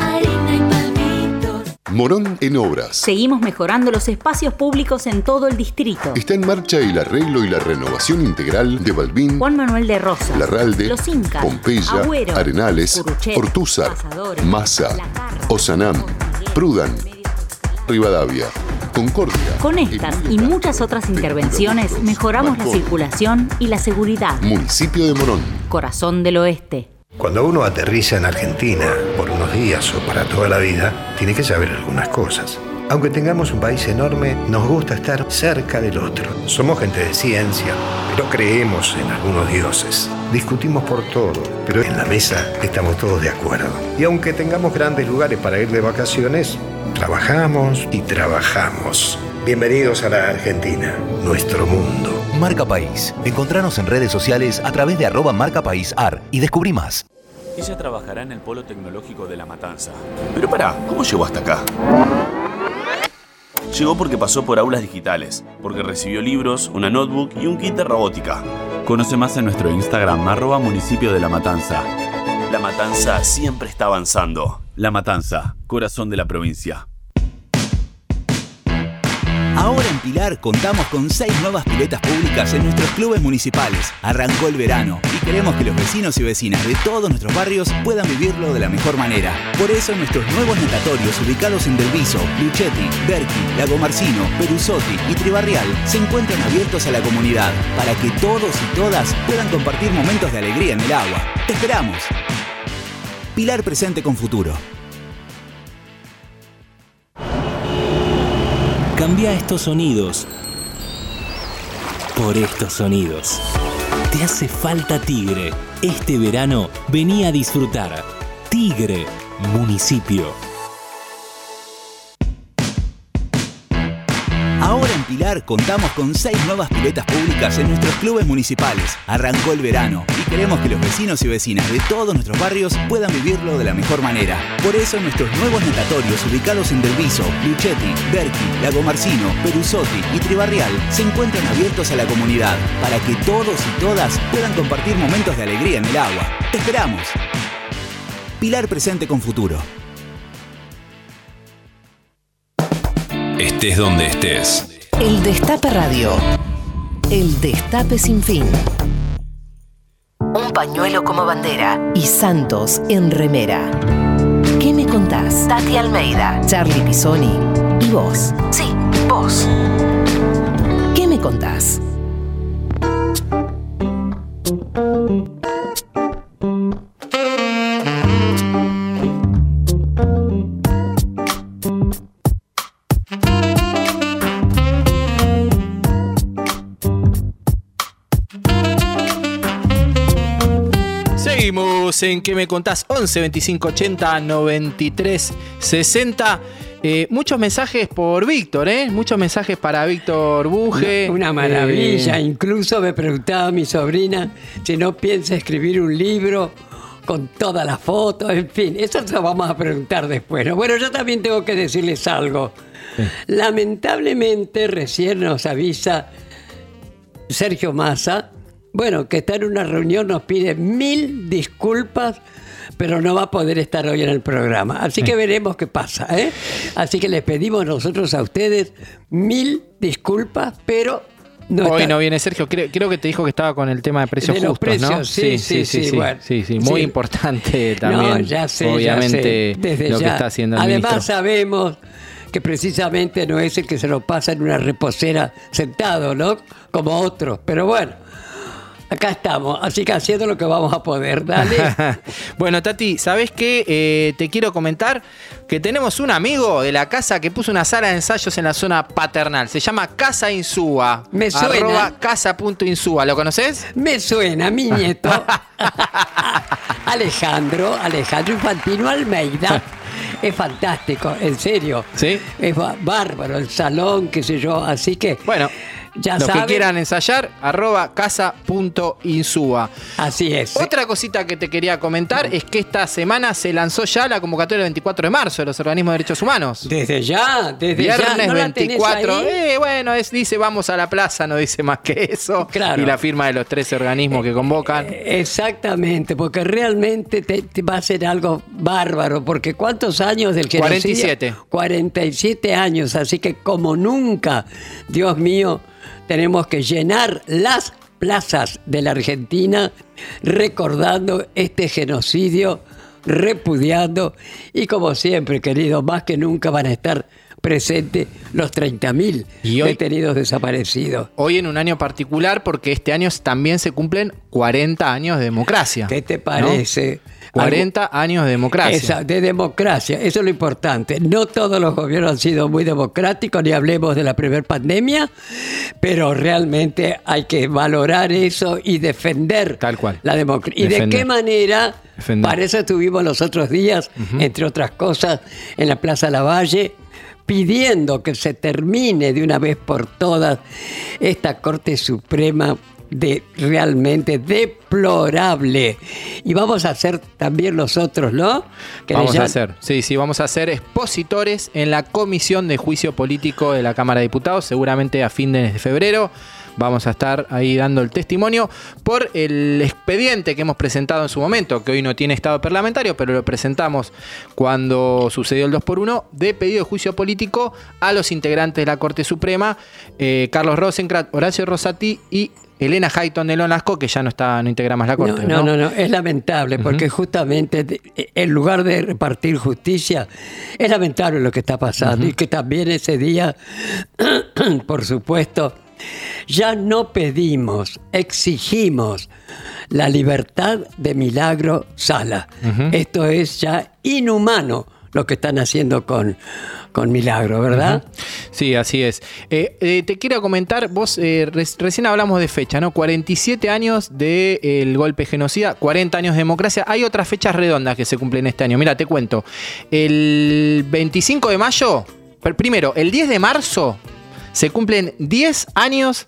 harina y palmitos. Morón en obras. Seguimos mejorando los espacios públicos en todo el distrito. Está en marcha el arreglo y la renovación integral de Balbín, Juan Manuel de Rosa, Larralde, Los Incas, Pompeya, Agüero, Arenales, Curuchet, Ortúzar, Massa, Osanam, Prudan, Rivadavia, Concordia. Con estas y muchas otras intervenciones mejoramos la circulación y la seguridad. Municipio de Morón. Corazón del Oeste. Cuando uno aterriza en Argentina por unos días o para toda la vida, tiene que saber algunas cosas. Aunque tengamos un país enorme, nos gusta estar cerca del otro. Somos gente de ciencia, pero creemos en algunos dioses. Discutimos por todo, pero en la mesa estamos todos de acuerdo. Y aunque tengamos grandes lugares para ir de vacaciones, trabajamos y trabajamos. Bienvenidos a la Argentina, nuestro mundo. Marca País. Encontranos en redes sociales a través de arroba Marca País Ar y descubrí más. Ella trabajará en el polo tecnológico de La Matanza. Pero pará, ¿cómo llegó hasta acá? Llegó porque pasó por aulas digitales, porque recibió libros, una notebook y un kit de robótica. Conoce más en nuestro Instagram, arroba municipio de La Matanza. La Matanza siempre está avanzando. La Matanza, corazón de la provincia. Ahora en Pilar contamos con seis nuevas piletas públicas en nuestros clubes municipales. Arrancó el verano y queremos que los vecinos y vecinas de todos nuestros barrios puedan vivirlo de la mejor manera. Por eso nuestros nuevos natatorios ubicados en Delviso, Luchetti, Berqui, Lago Marcino, Perusotti y Tribarrial se encuentran abiertos a la comunidad para que todos y todas puedan compartir momentos de alegría en el agua. ¡Te esperamos! Pilar presente con futuro. Cambia estos sonidos por estos sonidos. Te hace falta Tigre. Este verano vení a disfrutar. Tigre, municipio. Pilar contamos con seis nuevas piletas públicas en nuestros clubes municipales. Arrancó el verano y queremos que los vecinos y vecinas de todos nuestros barrios puedan vivirlo de la mejor manera. Por eso nuestros nuevos natatorios ubicados en Delviso, Luchetti, Berqui, Lago Marcino, Perusotti y Tribarrial se encuentran abiertos a la comunidad para que todos y todas puedan compartir momentos de alegría en el agua. ¡Te esperamos! Pilar presente con futuro. Estés donde estés. El Destape Radio. El Destape sin fin. Un pañuelo como bandera y Santos en remera. ¿Qué me contás? Tati Almeida, Charlie Pisoni y vos. Sí, vos. ¿Qué me contás? En ¿Qué me contás? 11 25 80 93 60. Eh, muchos mensajes por Víctor, ¿eh? Muchos mensajes para Víctor Buje. Una maravilla. Eh, Incluso me preguntaba mi sobrina si no piensa escribir un libro con todas las fotos, en fin, eso se lo vamos a preguntar después. ¿no? Bueno, yo también tengo que decirles algo. Lamentablemente recién nos avisa Sergio Massa, bueno, que está en una reunión, nos pide mil disculpas, pero no va a poder estar hoy en el programa. Así que veremos qué pasa. ¿eh? Así que les pedimos nosotros a ustedes mil disculpas, pero no Hoy está- no viene Sergio, creo, creo que te dijo que estaba con el tema de precios De los justos, ¿no? precios, sí, sí, sí, bueno. sí, sí, muy Sí. importante *laughs* también. No, ya sé, ya obviamente, sé, desde lo que ya. está haciendo el Además ministro. sabemos que precisamente no es el que se lo pasa en una reposera sentado, ¿no? Como otros. Pero bueno, acá estamos, así que haciendo lo que vamos a poder. Dale. *laughs* bueno, Tati, ¿sabes qué? Eh, te quiero comentar que tenemos un amigo de la casa que puso una sala de ensayos en la zona paternal. Se llama Casa Insúa. Me suena. Arroba casa.insúa. ¿Lo conoces? Me suena, mi nieto. *laughs* Alejandro, Alejandro Infantino Almeida. *laughs* Es fantástico, en serio. Sí. Es ba- bárbaro el salón, qué sé yo. Así que. Bueno. Ya Los saben. que quieran ensayar, arroba casa.insúa. Así es. Otra cosita que te quería comentar es que esta semana se lanzó ya la convocatoria del 24 de marzo de los organismos de derechos humanos. Desde ya, desde Viernes ya. ¿No la tenés 24. ahí? Eh, bueno, es, dice vamos a la plaza, no dice más que eso. Claro. Y la firma de los 13 organismos que convocan. Exactamente, porque realmente te, te va a ser algo bárbaro, porque ¿cuántos años del genocidio? 47. 47 años, así que como nunca, Dios mío, tenemos que llenar las plazas de la Argentina recordando este genocidio, repudiando y como siempre, querido, más que nunca van a estar presentes los 30.000 Y hoy- detenidos desaparecidos. Hoy en un año particular porque este año también se cumplen 40 años de democracia. ¿Qué te parece? 40 años de democracia. Esa, de democracia, eso es lo importante. No todos los gobiernos han sido muy democráticos, ni hablemos de la primera pandemia, pero realmente hay que valorar eso y defender Tal cual. la democracia. ¿Y de qué manera? Defender. Para eso estuvimos los otros días, entre otras cosas, en la Plaza Lavalle pidiendo que se termine de una vez por todas esta Corte Suprema de realmente deplorable. Y vamos a hacer también nosotros, ¿no? Que Vamos ya- a hacer, sí, sí, vamos a ser expositores en la Comisión de Juicio Político de la Cámara de Diputados, seguramente a fin de febrero. Vamos a estar ahí dando el testimonio por el expediente que hemos presentado en su momento, que hoy no tiene estado parlamentario, pero lo presentamos cuando sucedió el 2 por 1 de pedido de juicio político a los integrantes de la Corte Suprema, eh, Carlos Rosencrantz, Horacio Rosati y Elena Hayton de Lonasco, que ya no está, no integra más la Corte. No, no, no, es lamentable porque justamente de- en lugar de repartir justicia, es lamentable lo que está pasando y que también ese día, *clears throat* por supuesto, ya no pedimos, exigimos la libertad de Milagro Sala. Esto es ya inhumano lo que están haciendo con, con Milagro, ¿verdad? Sí, así es. Eh, eh, te quiero comentar, vos eh, re- recién hablamos de fecha, ¿no? 47 años del golpe genocida, 40 años de democracia. Hay otras fechas redondas que se cumplen este año. Mira, te cuento. El 25 de mayo, pr- primero, el 10 de marzo se cumplen 10 años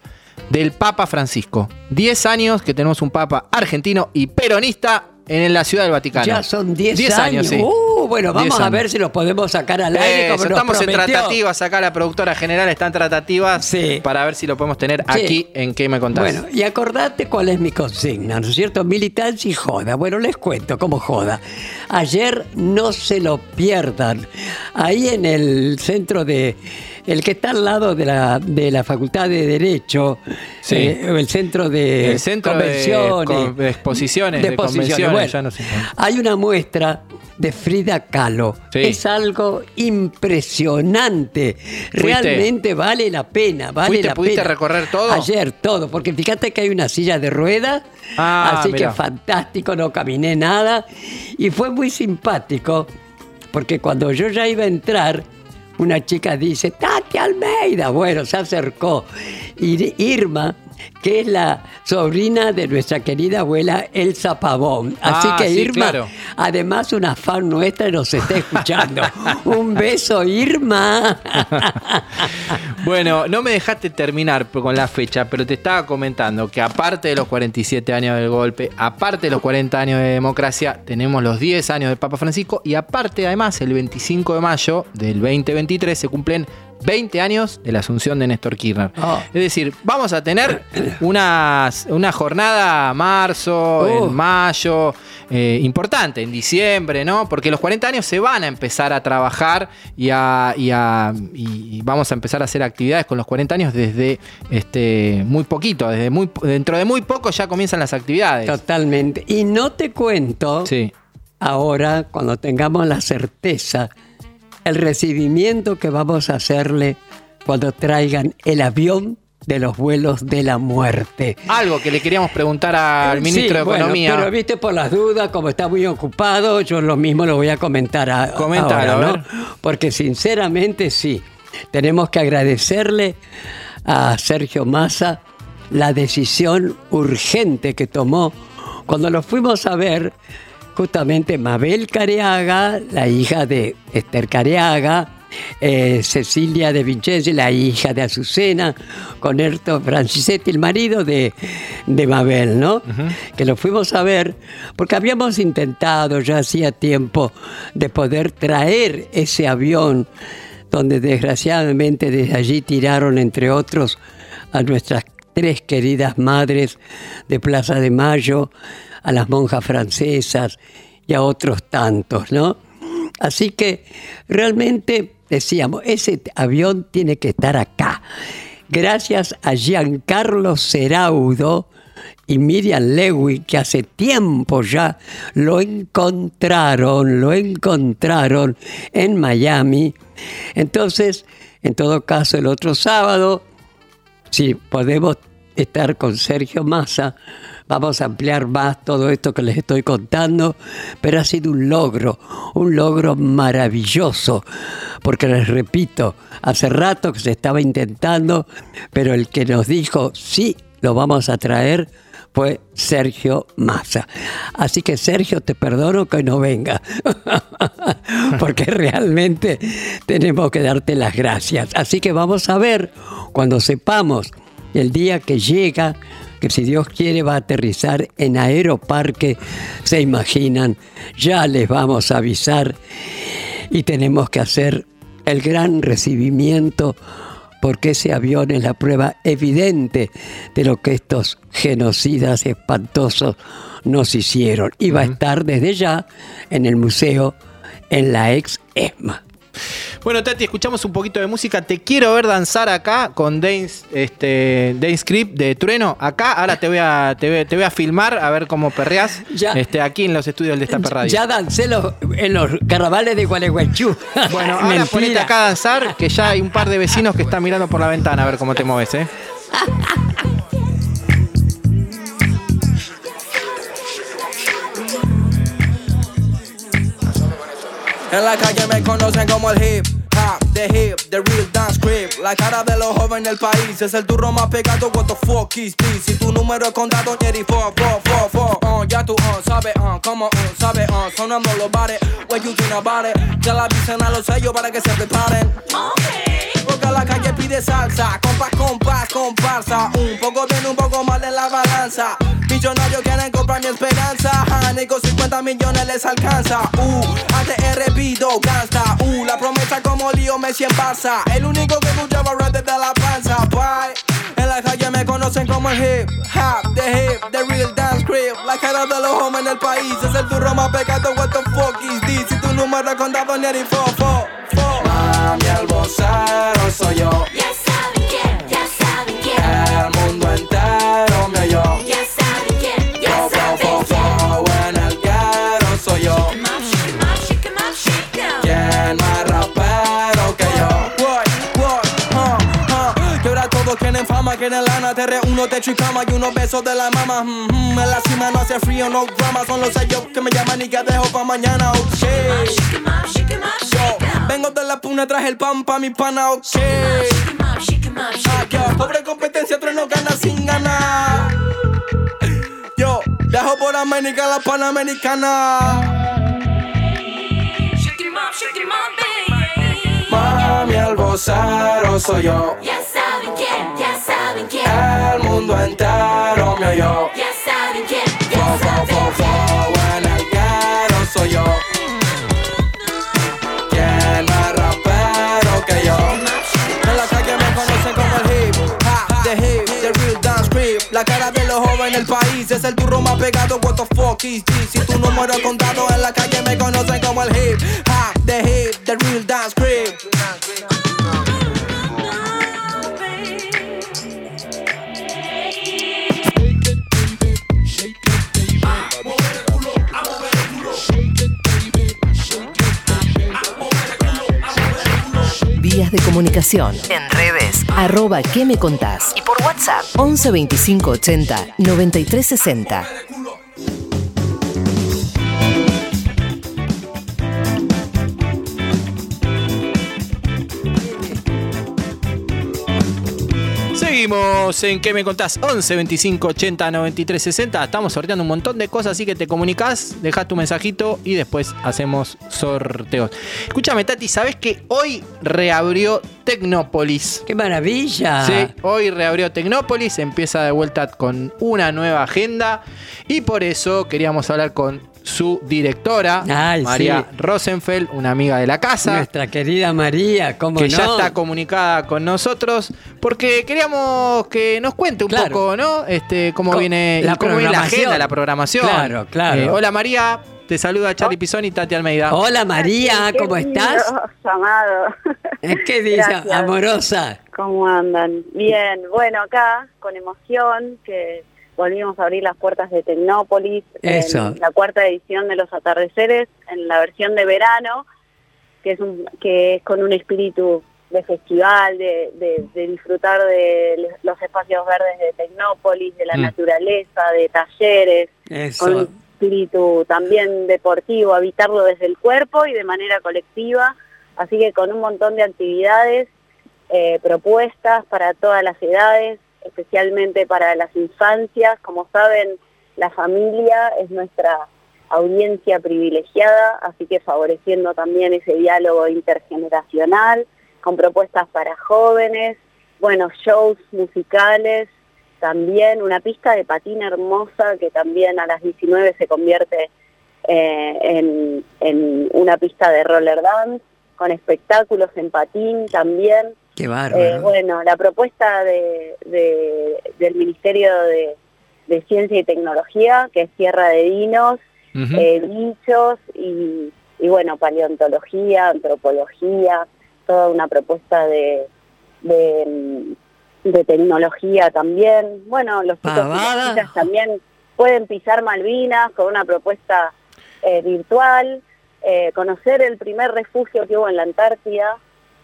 del Papa Francisco. 10 años que tenemos un Papa argentino y peronista en la Ciudad del Vaticano. Ya son 10 10 años. sí. Uh, bueno, 10 vamos a ver si los podemos sacar al aire. Eso, como nos estamos en tratativas, acá la productora general está en tratativas para ver si lo podemos tener Sí. aquí en ¿Qué me contás? Bueno, y acordate cuál es mi consigna, ¿no es cierto? Militancia y joda. Bueno, les cuento cómo joda. Ayer no se lo pierdan. Ahí en el centro de. El que está al lado de la, de la Facultad de Derecho, Sí. eh, el centro de el centro de, con- de exposiciones, de, exposiciones. convenciones, Bueno, ya no sé. hay una muestra de Frida Kahlo. Sí. Es algo impresionante. Realmente vale la pena. Vale ¿Fuiste- la pudiste pena. recorrer todo? Ayer todo, porque fíjate que hay una silla de ruedas. Ah, así mirá. que fantástico, no caminé nada. Y fue muy simpático, porque cuando yo ya iba a entrar, una chica dice, Tati Almeida. Bueno, se acercó. Y Irma, que es la sobrina de nuestra querida abuela Elsa Pavón. Así Ah, que sí, Irma, claro. además una fan nuestra nos está escuchando. *laughs* Un beso, Irma. *laughs* Bueno, no me dejaste terminar con la fecha, pero te estaba comentando que aparte de los 47 años del golpe, aparte de los 40 años de democracia, tenemos los 10 años del Papa Francisco y aparte además el 25 de mayo del 2023 se cumplen 20 años de la asunción de Néstor Kirchner. Ah. Es decir, vamos a tener una, una jornada marzo, Oh. en mayo, eh, importante, en diciembre, ¿no? Porque los 40 años se van a empezar a trabajar y, a, y, a- y- y vamos a empezar a hacer actividades con los 40 años desde este, muy poquito, desde muy, dentro de muy poco ya comienzan las actividades. Totalmente. Y no te cuento ahora, cuando tengamos la certeza, el recibimiento que vamos a hacerle cuando traigan el avión de los vuelos de la muerte. Algo que le queríamos preguntar al ministro Sí, de bueno, Economía. pero viste por las dudas, como está muy ocupado, yo lo mismo lo voy a comentar a, Coméntalo, ahora, ¿no? Porque sinceramente sí, tenemos que agradecerle a Sergio Massa la decisión urgente que tomó cuando lo fuimos a ver justamente Mabel Careaga, la hija de Esther Careaga, eh, Cecilia de Vincenzi, la hija de Azucena, con Erto Francisetti, el marido de, de Mabel, ¿no? Que lo fuimos a ver porque habíamos intentado ya hacía tiempo de poder traer ese avión donde desgraciadamente desde allí tiraron, entre otros, a nuestras tres queridas madres de Plaza de Mayo, a las monjas francesas y a otros tantos, ¿no? Así que realmente decíamos, ese avión tiene que estar acá. Gracias a Giancarlo Ceraudo y Miriam Lewy, que hace tiempo ya lo encontraron, lo encontraron en Miami. Entonces, en todo caso, el otro sábado, si podemos estar con Sergio Massa, vamos a ampliar más todo esto que les estoy contando, pero ha sido un logro, un logro maravilloso, porque les repito, hace rato que se estaba intentando, pero el que nos dijo sí, lo vamos a traer fue Sergio Massa. Así que Sergio, te perdono que no venga, *laughs* porque realmente tenemos que darte las gracias. Así que vamos a ver cuando sepamos el día que llega, que si Dios quiere va a aterrizar en Aeroparque, se imaginan, ya les vamos a avisar y tenemos que hacer el gran recibimiento porque ese avión es la prueba evidente de lo que estos genocidas espantosos nos hicieron. Y va a estar desde ya en el museo, en la ex ESMA. Bueno, Tati, escuchamos un poquito de música. Te quiero ver danzar acá con Dance, este, Dance Script de Trueno. Acá, ahora te voy a, te voy, te voy a filmar a ver cómo perreás este, aquí en los estudios del Destape Radio. Ya dancé los- en los carnavales de Gualeguaychú. *laughs* Bueno, ahora ponete acá a danzar, que ya hay un par de vecinos que están mirando por la ventana a ver cómo te mueves, ¿eh? *laughs* En la calle me conocen como el hip hop, the hip, the real dance script. La cara de los jóvenes del país es el turro más pegado. What the fuck is this? Si tu número es contado, Jerry, fo, fo, fo, fo. Uh, ya tú, uh, sabes, uh, como, uh, sabes, uh, sonando los bares. What you think about it? Ya la avisan a los sellos para que se preparen. porque la calle pide salsa. Compás, compás, comparsa. Un poco bien, un poco mal en la balanza. Millonarios quieren comprar mi esperanza. Honey, con 50 millones les alcanza. Uh, ATR pido gangsta. Uh, la promesa como lío Messi en Barça. El único que escuchaba rap desde la panza. Bye. En la calle me conocen como el hip hop, the hip, the real dance crib. La cara de los hombres en el país es el turro más pecado. What the fuck is this? Si tu número contado ni el quieren lana Te reúno, techo y cama y unos besos de la mama. Mm, mm, En la cima no hace frío, no drama Son los sellos que me llaman y que dejo pa' mañana, ok. Yo, vengo de la puna, traje el pan pa' mi pana, ok. Ah, yo, Pobre competencia, tres no gana sin ganar. Yo, dejo por América la panamericana. Mami, el vocero soy yo. Ya saben quién. El mundo entero me oyó. Ya saben quién, fo, fo, en el guero soy yo. ¿Quién más rapero que yo? En la calle me conocen como el hip the hip, the real dance creep. La cara de los jóvenes en el país es el turro más pegado. What the fuck is this? Si tu número es contado en la calle me conocen como el hip Vías de comunicación. En redes. Arroba ¿Qué me contás? Y por WhatsApp. 11 25 80 93 60. Seguimos en ¿Qué me contás? 11 25 80 93 60. Estamos sorteando un montón de cosas, así que te comunicas, dejas tu mensajito y después hacemos sorteos. Escúchame, Tati, ¿sabes que hoy reabrió Tecnópolis? ¡Qué maravilla! Sí, hoy reabrió Tecnópolis, empieza de vuelta con una nueva agenda y por eso queríamos hablar con su directora, Ay, María sí. Rosenfeld, una amiga de la casa. Nuestra querida María, ¿cómo que no? ya está comunicada con nosotros, porque queríamos que nos cuente un Claro. poco, ¿no? Este, cómo Co- viene la cómo viene la programación. agenda, la programación. Claro, claro. Eh, hola María, te saluda Charlie Pisoni y Tati Almeida. Hola María, ¿cómo estás? Llamado. Eh, ¿Qué dice? Gracias. Amorosa. ¿Cómo andan? Bien, bueno, acá con emoción que volvimos a abrir las puertas de Tecnópolis Eso. en la cuarta edición de los atardeceres en la versión de verano, que es un, que es con un espíritu de festival, de, de- de disfrutar de los espacios verdes de Tecnópolis, de la Mm. naturaleza, de talleres, Eso. con un espíritu también deportivo, habitarlo desde el cuerpo y de manera colectiva, así que con un montón de actividades, eh, propuestas para todas las edades, especialmente para las infancias. Como saben, la familia es nuestra audiencia privilegiada, así que favoreciendo también ese diálogo intergeneracional, con propuestas para jóvenes, bueno, shows musicales, también una pista de patín hermosa que también a las 19 se convierte eh, en, en una pista de roller dance, con espectáculos en patín también. Qué Eh, bueno, la propuesta de, de- del Ministerio de, de Ciencia y Tecnología, que es Tierra de Dinos, eh, bichos y, y, bueno, paleontología, antropología, toda una propuesta de, de, mm, tecnología también. Bueno, los chicos también pueden pisar Malvinas con una propuesta eh, virtual, eh, conocer el primer refugio que hubo en la Antártida,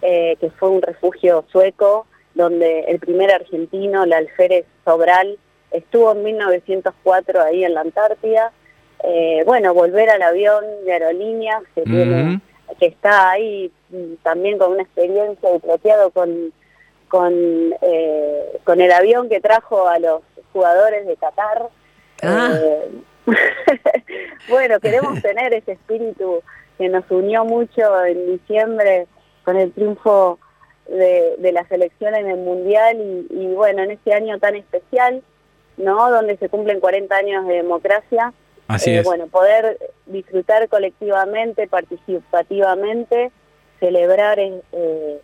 eh, que fue un refugio sueco, donde el primer argentino, el alférez Sobral, estuvo en 1904 ahí en la Antártida. Eh, bueno, volver al avión de aerolíneas que, tiene, que está ahí mm, también con una experiencia y con, con, eh, con el avión que trajo a los jugadores de Qatar. Ah. Eh, *laughs* bueno, queremos *laughs* tener ese espíritu que nos unió mucho en diciembre con el triunfo de, de la selección en el Mundial y, y, bueno, en este año tan especial, ¿no? Donde se cumplen 40 años de democracia. Así eh, es. Bueno, poder disfrutar colectivamente, participativamente, celebrar eh, eh,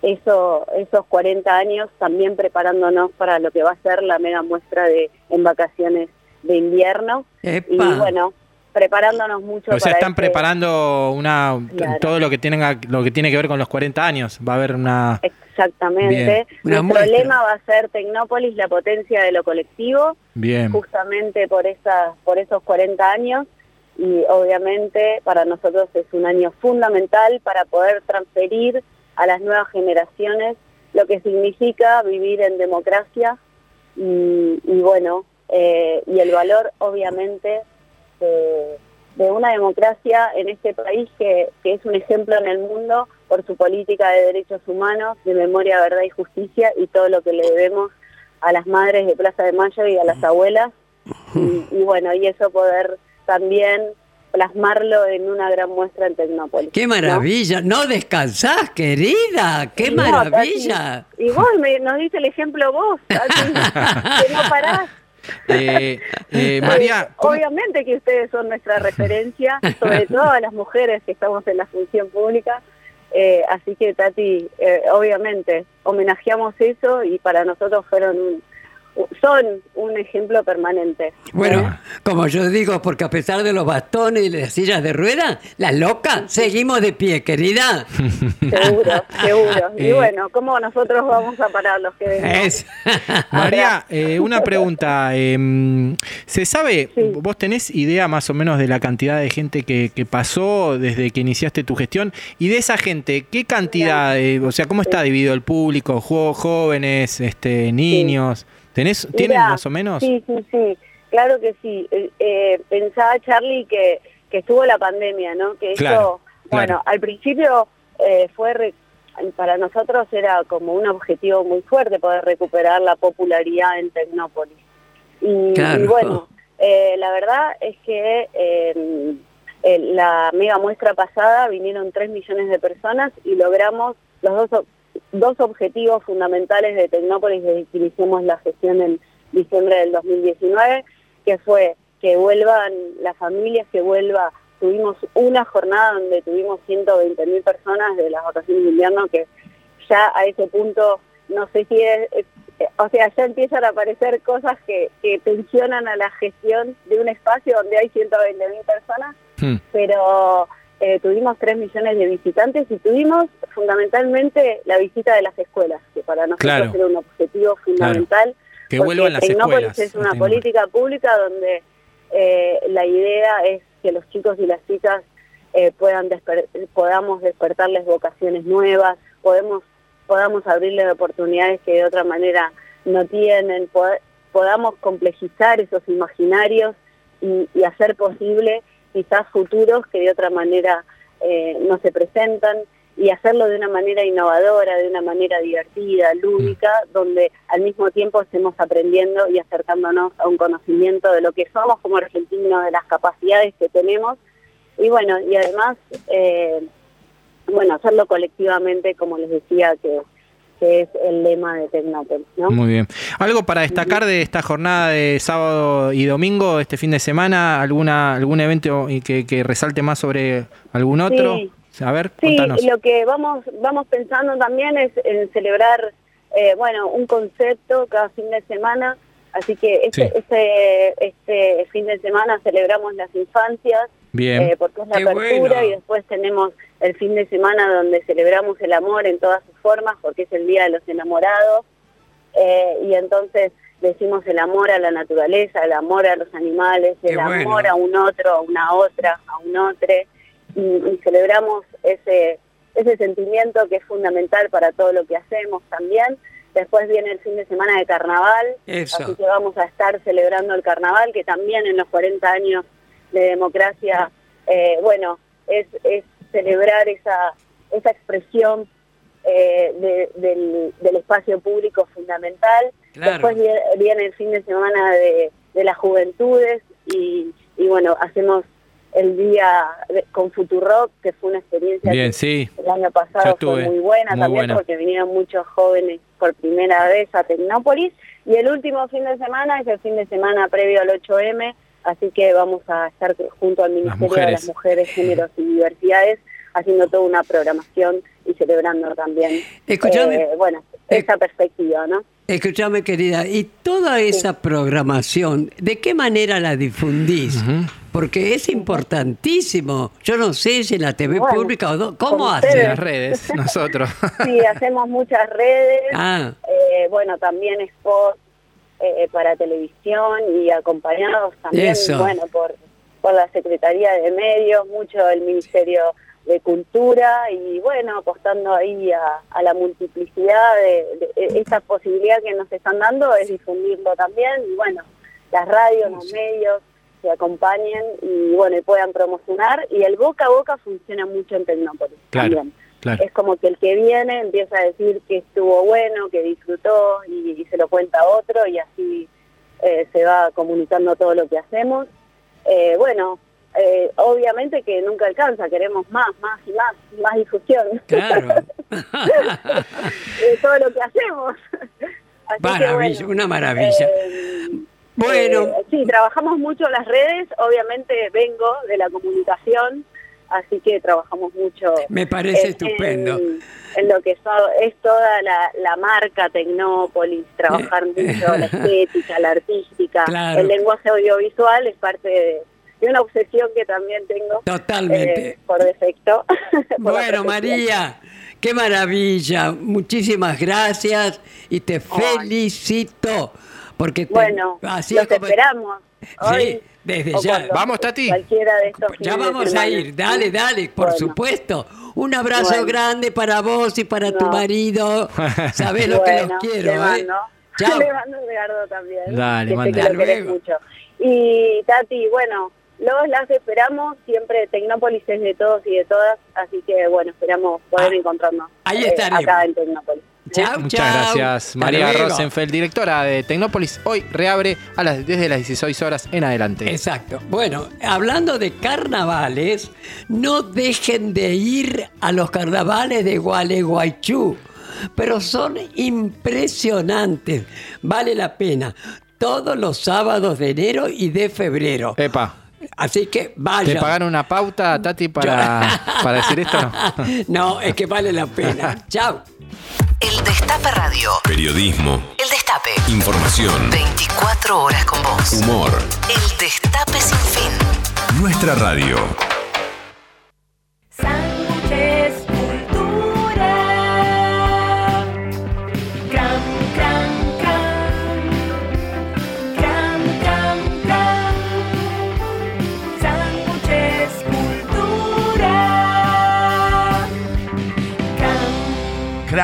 eso, esos 40 años, también preparándonos para lo que va a ser la mega muestra de en vacaciones de invierno. Epa. Y bueno, preparándonos mucho O sea, para están este- preparando una Claro. todo lo que tiene lo que tiene que ver con los 40 años. Va a haber una Exactamente. Bien. Una Nuestro muestra. lema va a ser Tecnópolis, la potencia de lo colectivo, bien. justamente por esas, por esos 40 años. Y obviamente para nosotros es un año fundamental para poder transferir a las nuevas generaciones lo que significa vivir en democracia y, y bueno, eh, y el valor obviamente de, de una democracia en este país que, que es un ejemplo en el mundo por su política de derechos humanos, de memoria, verdad y justicia y todo lo que le debemos a las madres de Plaza de Mayo y a las abuelas. Y, y bueno, y eso poder también plasmarlo en una gran muestra en Tecnópolis. ¡Qué ¿no? maravilla! No descansás, querida. ¡Qué No, maravilla! Tati, Y vos me, nos diste el ejemplo vos, Tati, *laughs* que no parás. Eh, eh, María, ¿cómo- Obviamente que ustedes son nuestra referencia, sobre *laughs* todo a las mujeres que estamos en la función pública. Eh, así que, Tati, eh, obviamente, homenajeamos eso y para nosotros fueron un, son un ejemplo permanente. Bueno, como yo digo, porque a pesar de los bastones y las sillas de ruedas, las locas, seguimos de pie, querida. *laughs* Seguro, seguro. Y Eh. bueno, ¿cómo nosotros vamos a parar los que vengan? Es. *laughs* María, eh, una pregunta. eh, ¿Se sabe, vos tenés idea más o menos de la cantidad de gente que, que pasó desde que iniciaste tu gestión? Y de esa gente, ¿qué cantidad, eh, o sea, cómo está dividido el público? ¿Jóvenes, este, niños? ¿Tenés, ¿Tienen Mirá, más o menos? Sí, sí, sí, claro que sí. Eh, eh, pensaba, Charlie, que, que estuvo la pandemia, ¿no? Que eso, Claro, bueno, al principio eh, fue, re- para nosotros era como un objetivo muy fuerte poder recuperar la popularidad en Tecnópolis. Y, Claro. y bueno, eh, la verdad es que eh, eh, la mega muestra pasada vinieron 3 millones de personas y logramos los dos, dos objetivos fundamentales de Tecnópolis desde que iniciamos la gestión en diciembre del 2019, que fue que vuelvan las familias, que vuelva, tuvimos una jornada donde tuvimos 120 mil personas de las vacaciones de invierno, que ya a ese punto no sé si es, o sea, ya empiezan a aparecer cosas que, que tensionan a la gestión de un espacio donde hay 120 mil personas, Hmm. pero eh, tuvimos 3 millones de visitantes y tuvimos fundamentalmente la visita de las escuelas, que para nosotros Claro. era un objetivo fundamental. Que porque vuelvan las Tecnópolis escuelas es una política pública donde eh, la idea es que los chicos y las chicas eh, puedan desper- podamos despertarles vocaciones nuevas, podemos podamos abrirles oportunidades que de otra manera no tienen, pod- podamos complejizar esos imaginarios y, y hacer posible quizás futuros que de otra manera eh, no se presentan y hacerlo de una manera innovadora, de una manera divertida, lúdica, donde al mismo tiempo estemos aprendiendo y acercándonos a un conocimiento de lo que somos como argentinos, de las capacidades que tenemos. Y bueno, y además, eh, bueno, hacerlo colectivamente, como les decía, que, que es el lema de Tecnópolis, ¿no? Muy bien. ¿Algo para destacar de esta jornada de sábado y domingo, este fin de semana? ¿Alguna algún evento y que, que resalte más sobre algún otro? Sí. A ver, Sí, contanos. lo que vamos vamos pensando también es en celebrar, eh, bueno, un concepto cada fin de semana. Así que este, Sí. este, este fin de semana celebramos las infancias, Bien. eh, porque es la Qué apertura bueno. y después tenemos el fin de semana donde celebramos el amor en todas sus formas, porque es el Día de los Enamorados. Eh, y entonces decimos el amor a la naturaleza, el amor a los animales, el bueno. amor a un otro, a una otra, a un otro, y, y celebramos ese, ese sentimiento que es fundamental para todo lo que hacemos también. Después viene el fin de semana de carnaval, Eso. así que vamos a estar celebrando el carnaval, que también en los 40 años de democracia, eh, bueno, es, es celebrar esa, esa expresión eh, de- del, del espacio público fundamental. Claro. Después vie- viene el fin de semana de, de las juventudes y, y bueno, hacemos el día de- con Futurock, que fue una experiencia Bien, que sí. el año pasado fue muy buena Muy también buena. porque vinieron muchos jóvenes por primera vez a Tecnópolis y el último fin de semana es el fin de semana previo al 8M, así que vamos a estar junto al Ministerio de las mujeres. Géneros y Diversidades haciendo toda una programación y celebrando también, Escúchame. eh, bueno, esa perspectiva, ¿no? Escúchame, querida, y toda esa programación, ¿de qué manera la difundís? Porque es importantísimo. Yo no sé si en la TV Bueno, pública o do- ¿Cómo hacen? Las redes, nosotros. *laughs* Sí, hacemos muchas redes, Ah. eh, bueno, también spots eh, para televisión y acompañados también, Eso. bueno, por, por la Secretaría de Medios, mucho el Ministerio de Cultura y bueno, apostando ahí a, a la multiplicidad de, de- esta posibilidad que nos están dando es difundirlo también y bueno, las radios, los medios que acompañen y bueno, y puedan promocionar y el boca a boca funciona mucho en Tecnópolis Claro, también claro. es como que el que viene empieza a decir que estuvo bueno, que disfrutó y, y se lo cuenta a otro y así eh, se va comunicando todo lo que hacemos. Eh, bueno, eh, obviamente que nunca alcanza, queremos más, más y más, más difusión Claro. *laughs* de todo lo que hacemos. *laughs* Así que, Maravilla, bueno, una maravilla. eh, Bueno. eh, sí, trabajamos mucho las redes, obviamente vengo de la comunicación, así que trabajamos mucho. Me parece en- estupendo. En, en lo que so- es toda la, la marca Tecnópolis, trabajar mucho la *laughs* estética, la artística, Claro. el lenguaje audiovisual es parte de, de una obsesión que también tengo. Totalmente. eh, por defecto. *laughs* por Bueno. María, qué maravilla. Muchísimas gracias y te felicito. Porque te- Bueno, así los es como- esperamos. Hoy, Sí, desde o ya. Vamos, Tati. Cualquiera de estos Ya vamos a ir, dale, dale, por Bueno. supuesto. Un abrazo Bueno. grande para vos y para tu marido. *laughs* Sabés lo que los quiero, le ¿eh? mando. Chao. *laughs* Le mando un Edgardo también. Dale, que sé manda. que lo Hasta querés luego. mucho. Y Tati, bueno, los las esperamos. Siempre Tecnópolis es de todos y de todas. Así que, bueno, esperamos poder encontrarnos Ah, ahí eh, estaremos. acá en Tecnópolis. Muchas gracias, María. Rosenfeld, directora de Tecnópolis. Hoy reabre a las, desde las 16 horas en adelante. Exacto. Bueno, hablando de carnavales, no dejen de ir a los carnavales de Gualeguaychú, pero son impresionantes. Vale la pena. Todos los sábados de enero y de febrero. Epa, Así que vayan. ¿te pagaron una pauta, Tati, para, para decir esto? *laughs* No, es que vale la pena. *laughs* Chao. El Destape Radio. Periodismo, El Destape. información, 24 horas con vos. humor. El Destape sin fin. Nuestra radio.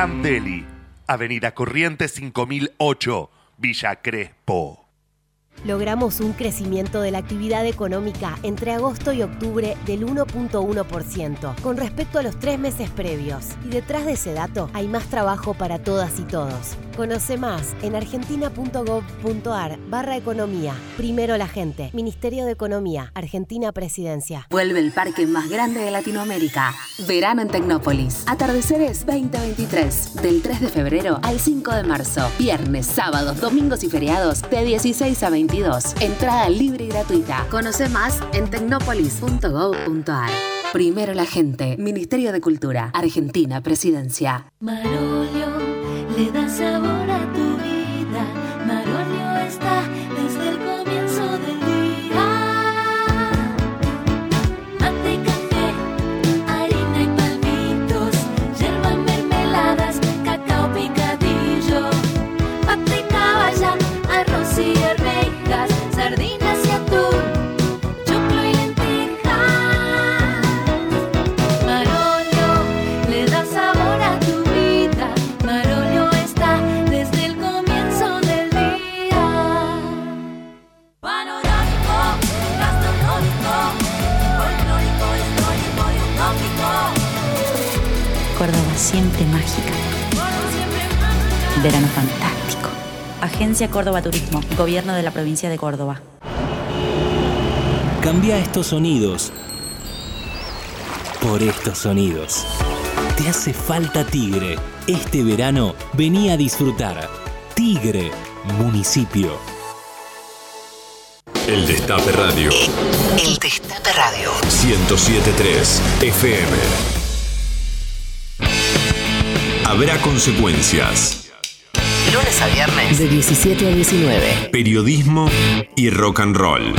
Gran Deli, Avenida Corrientes 5008, Villa Crespo. Logramos un crecimiento de la actividad económica entre agosto y octubre del 1.1% con respecto a los tres meses previos. Y detrás de ese dato hay más trabajo para todas y todos. Conoce más en argentina.gov.ar barra economía. Primero la gente. Ministerio de Economía. Argentina Presidencia. Vuelve el parque más grande de Latinoamérica. Verano en Tecnópolis. Atardeceres 2023. Del 3 de febrero al 5 de marzo. Viernes, sábados, domingos y feriados de 16 a 22. Entrada libre y gratuita. Conoce más en tecnópolis.gov.ar. Primero la gente. Ministerio de Cultura. Argentina Presidencia. Marolio le da sabor siempre mágica. Verano fantástico. Agencia Córdoba Turismo, Gobierno de la provincia de Córdoba. Cambia estos sonidos por estos sonidos. Te hace falta Tigre. Este verano vení a disfrutar. Tigre, municipio. El Destape Radio. El Destape Radio. 1073 FM. Habrá consecuencias. Lunes a viernes. De 17 a 19. Periodismo y rock and roll.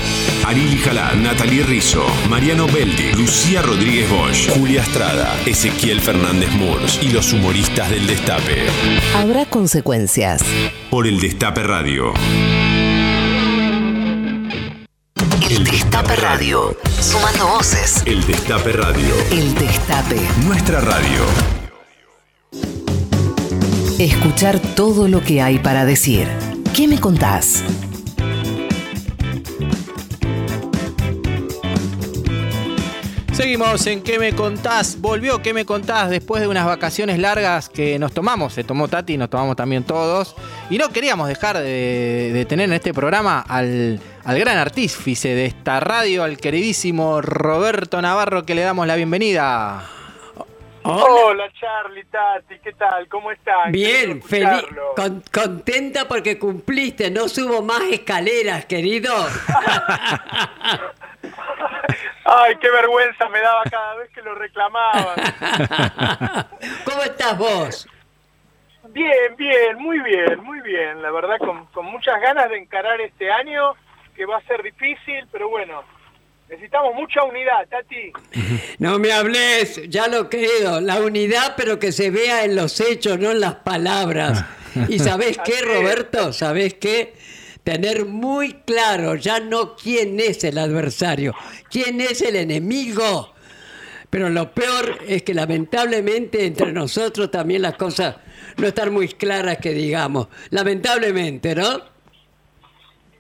Ariel Jalá, Natalie Rizzo, Mariano Beldi, Lucía Rodríguez Bosch, Julia Estrada, Ezequiel Fernández Murs y los humoristas del Destape. Habrá consecuencias. Por el Destape Radio. El Destape Radio. Sumando voces. El Destape Radio. El Destape. Nuestra radio. Escuchar todo lo que hay para decir. ¿Qué me contás? Seguimos en ¿Qué me contás? Volvió ¿Qué me contás? Después de unas vacaciones largas que nos tomamos, se tomó Tati, nos tomamos también todos. Y no queríamos dejar de, tener en este programa al, al gran artífice de esta radio, al queridísimo Roberto Navarro, que le damos la bienvenida. Hola. Charlie, Tati, ¿qué tal? ¿Cómo están? Bien, feliz, con- contenta porque cumpliste, no subo más escaleras, querido. *laughs* Ay, qué vergüenza me daba cada vez que lo reclamaban. *laughs* ¿Cómo estás vos? Bien, bien, muy bien, muy bien. La verdad, con, con muchas ganas de encarar este año, que va a ser difícil, pero bueno, necesitamos mucha unidad, Tati. No me hables, ya lo creo, la unidad pero que se vea en los hechos, no en las palabras. ¿Y sabés qué, Roberto? ¿Sabés qué? Tener muy claro ya no quién es el adversario, quién es el enemigo. Pero lo peor es que lamentablemente entre nosotros también las cosas no están muy claras que digamos. Lamentablemente, ¿no?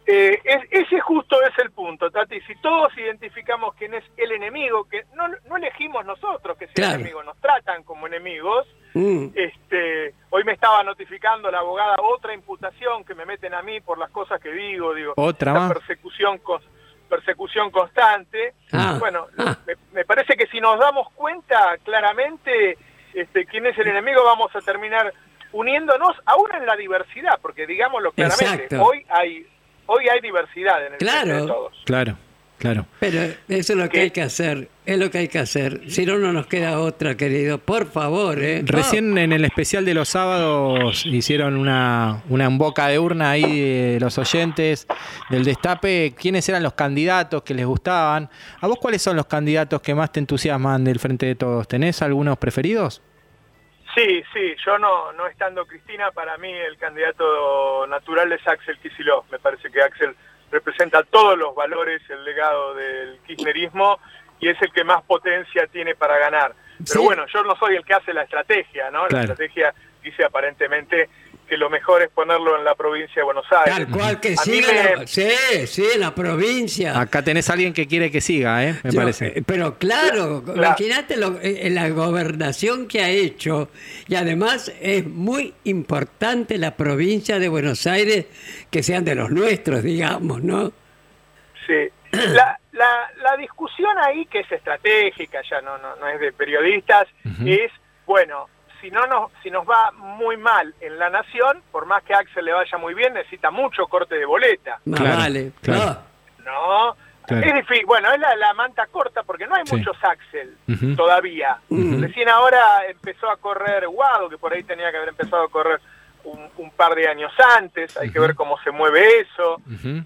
Eh, es- ese justo es el punto, Tati. Si todos identificamos quién es el enemigo, que no, no elegimos nosotros que sea Claro. enemigo, nos tratan como enemigos. Mm. Este, hoy me estaba notificando la abogada otra imputación que me meten a mí por las cosas que digo, digo, Otra la persecución cons- persecución constante. Ah. Bueno, me, me parece que si nos damos cuenta claramente este, quién es el enemigo, vamos a terminar uniéndonos aún en la diversidad, porque digámoslo claramente, Exacto. hoy hay hoy hay diversidad en el frente de Claro. todos. Claro, claro. Pero eso es lo que hay que hacer, es lo que hay que hacer. Si no, no nos queda otra, querido. Por favor, ¿eh? Recién en el especial de los sábados hicieron una, una en boca de urna ahí de los oyentes del Destape. ¿Quiénes eran los candidatos que les gustaban? ¿A vos cuáles son los candidatos que más te entusiasman del Frente de Todos? ¿Tenés algunos preferidos? Sí, sí, yo no, no estando Cristina, para mí el candidato natural es Axel Kicillof. Me parece que Axel representa todos los valores, el legado del kirchnerismo y es el que más potencia tiene para ganar. Pero Sí. bueno, yo no soy el que hace la estrategia, ¿no? Claro. La estrategia dice aparentemente que lo mejor es ponerlo en la provincia de Buenos Aires. Tal cual que A siga. me- la- Sí, sí, en la provincia. Acá tenés a alguien que quiere que siga, ¿eh? Me Yo- parece. eh, Pero claro, Claro. imagínate lo- eh, la gobernación que ha hecho y además es muy importante la provincia de Buenos Aires que sean de los nuestros, digamos, ¿no? Sí. *clears throat* La, la, la discusión ahí, que es estratégica, ya no, no, no es de periodistas, es, bueno, si no nos, si nos va muy mal en la nación, por más que a Axel le vaya muy bien, necesita mucho corte de boleta. Más Claro, vale. claro. No. ¿No? Claro. Es difícil. Bueno, es la, la manta corta porque no hay Sí. muchos Axel todavía. Ujú. Recién ahora empezó a correr Guado, que por ahí tenía que haber empezado a correr un, un par de años antes. Hay que ver cómo se mueve eso.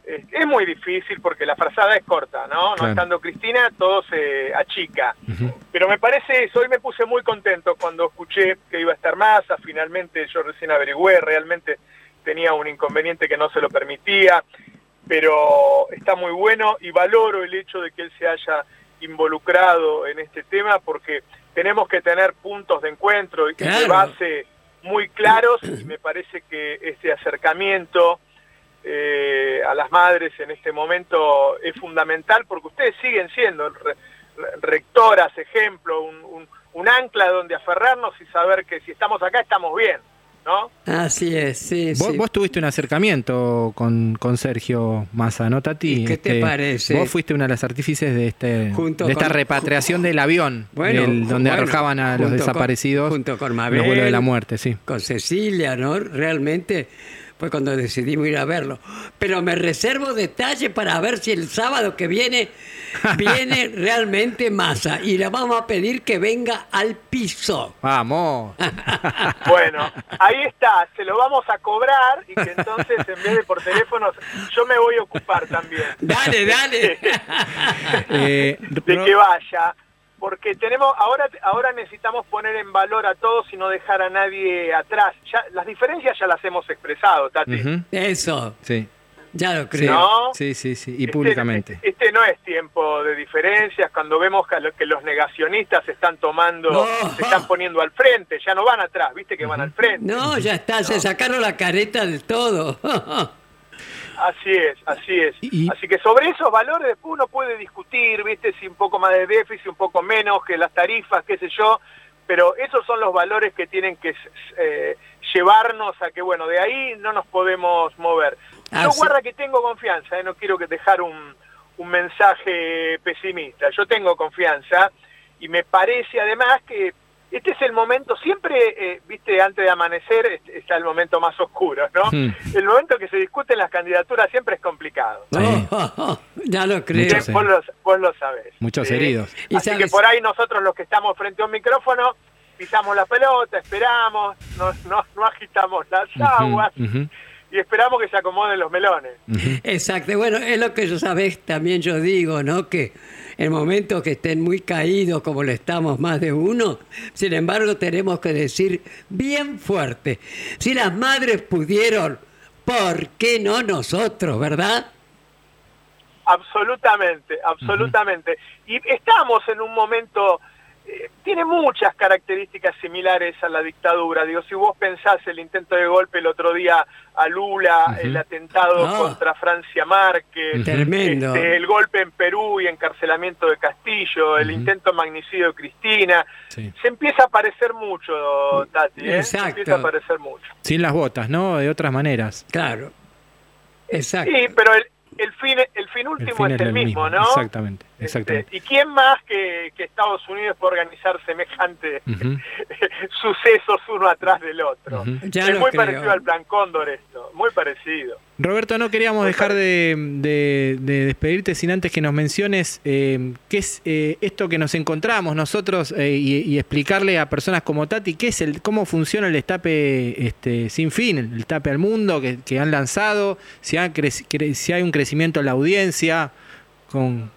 Es, es muy difícil porque la frazada es corta, ¿no? No estando Cristina, todo se achica. Pero me parece eso, hoy me puse muy contento cuando escuché que iba a estar Massa, finalmente yo recién averigüé, realmente tenía un inconveniente que no se lo permitía, pero está muy bueno y valoro el hecho de que él se haya involucrado en este tema porque tenemos que tener puntos de encuentro y de Claro. base muy claros y me parece que este acercamiento eh, a las madres en este momento es fundamental porque ustedes siguen siendo re- re- rectoras, ejemplo, un, un- un ancla donde aferrarnos y saber que si estamos acá estamos bien. ¿No? Así es, sí, Vos, sí. vos tuviste un acercamiento con, con Sergio Massa, ¿no, Tati? ¿Y qué te parece? Vos fuiste una de las artífices de, este, Junto de esta con- repatriación del avión, Bueno, del- donde bueno, arrojaban a los con- desaparecidos junto con Mabel, los vuelos de la muerte, sí. con Cecilia, ¿no? Realmente fue cuando decidimos ir a verlo. Pero me reservo detalle para ver si el sábado que viene *laughs* viene realmente masa y le vamos a pedir que venga al piso. Vamos. *laughs* Bueno, ahí está, se lo vamos a cobrar y que entonces en vez de por teléfono, yo me voy a ocupar también. Dale, dale. *laughs* Eh, de que vaya, porque tenemos ahora ahora necesitamos poner en valor a todos y no dejar a nadie atrás. Ya las diferencias ya las hemos expresado, Tati. Eso, Sí. Ya lo creo. ¿No? sí, sí, sí, y Este- públicamente. Este, no es tiempo de diferencias, cuando vemos que, lo- que los negacionistas se están tomando, No. se están poniendo al frente, ya no van atrás, viste que van al frente. No, ya está, se sacaron la careta del todo. *laughs* Así es, así es. Así que sobre esos valores después uno puede discutir, viste, si un poco más de déficit, un poco menos, que las tarifas, qué sé yo, pero esos son los valores que tienen que eh, llevarnos a que, bueno, de ahí no nos podemos mover. Yo Así- guarda que tengo confianza, eh, no quiero que dejar un, un mensaje pesimista. Yo tengo confianza y me parece además que este es el momento, siempre, eh, viste, antes de amanecer es- está el momento más oscuro, ¿no? Hmm. El momento que se discuten las candidaturas siempre es complicado. ya lo creo. Muchos, Vos, lo, vos lo sabés. Muchos ¿sí? heridos. Y Así sabes- que por ahí nosotros los que estamos frente a un micrófono pisamos la pelota, esperamos, no, no, no agitamos las aguas Ujú. Y esperamos que se acomoden los melones. Exacto, bueno, es lo que yo sabés, también yo digo, ¿no? Que en momentos que estén muy caídos, como lo estamos más de uno, sin embargo tenemos que decir bien fuerte, si las madres pudieron, ¿por qué no nosotros, verdad? Absolutamente, absolutamente. Y estamos en un momento, eh, tiene muchas características similares a la dictadura. Digo, si vos pensás el intento de golpe el otro día a Lula, el atentado Ah. contra Francia Márquez, Tremendo. este, el golpe en Perú y encarcelamiento de Castillo, el intento de magnicidio de Cristina, Sí. se empieza a parecer mucho, Tati, ¿eh? Se Exacto. empieza a parecer mucho. Sin las botas, ¿no? De otras maneras. Claro. Exacto. Sí, pero el, el fin el fin último fin es es el el mismo, mismo, ¿no? exactamente, exactamente. ¿Y quién más que, que Estados Unidos para organizar semejante *laughs* sucesos uno atrás del otro? Ya es muy creo. parecido al Plan Cóndor esto, muy parecido. Roberto, no queríamos dejar de, de- de despedirte sin antes que nos menciones eh, qué es eh, esto que nos encontramos nosotros eh, y, y explicarle a personas como Tati qué es el, cómo funciona el destape este, sin fin, el destape al mundo que, que han lanzado, si, ha si hay un crecimiento en la audiencia, con,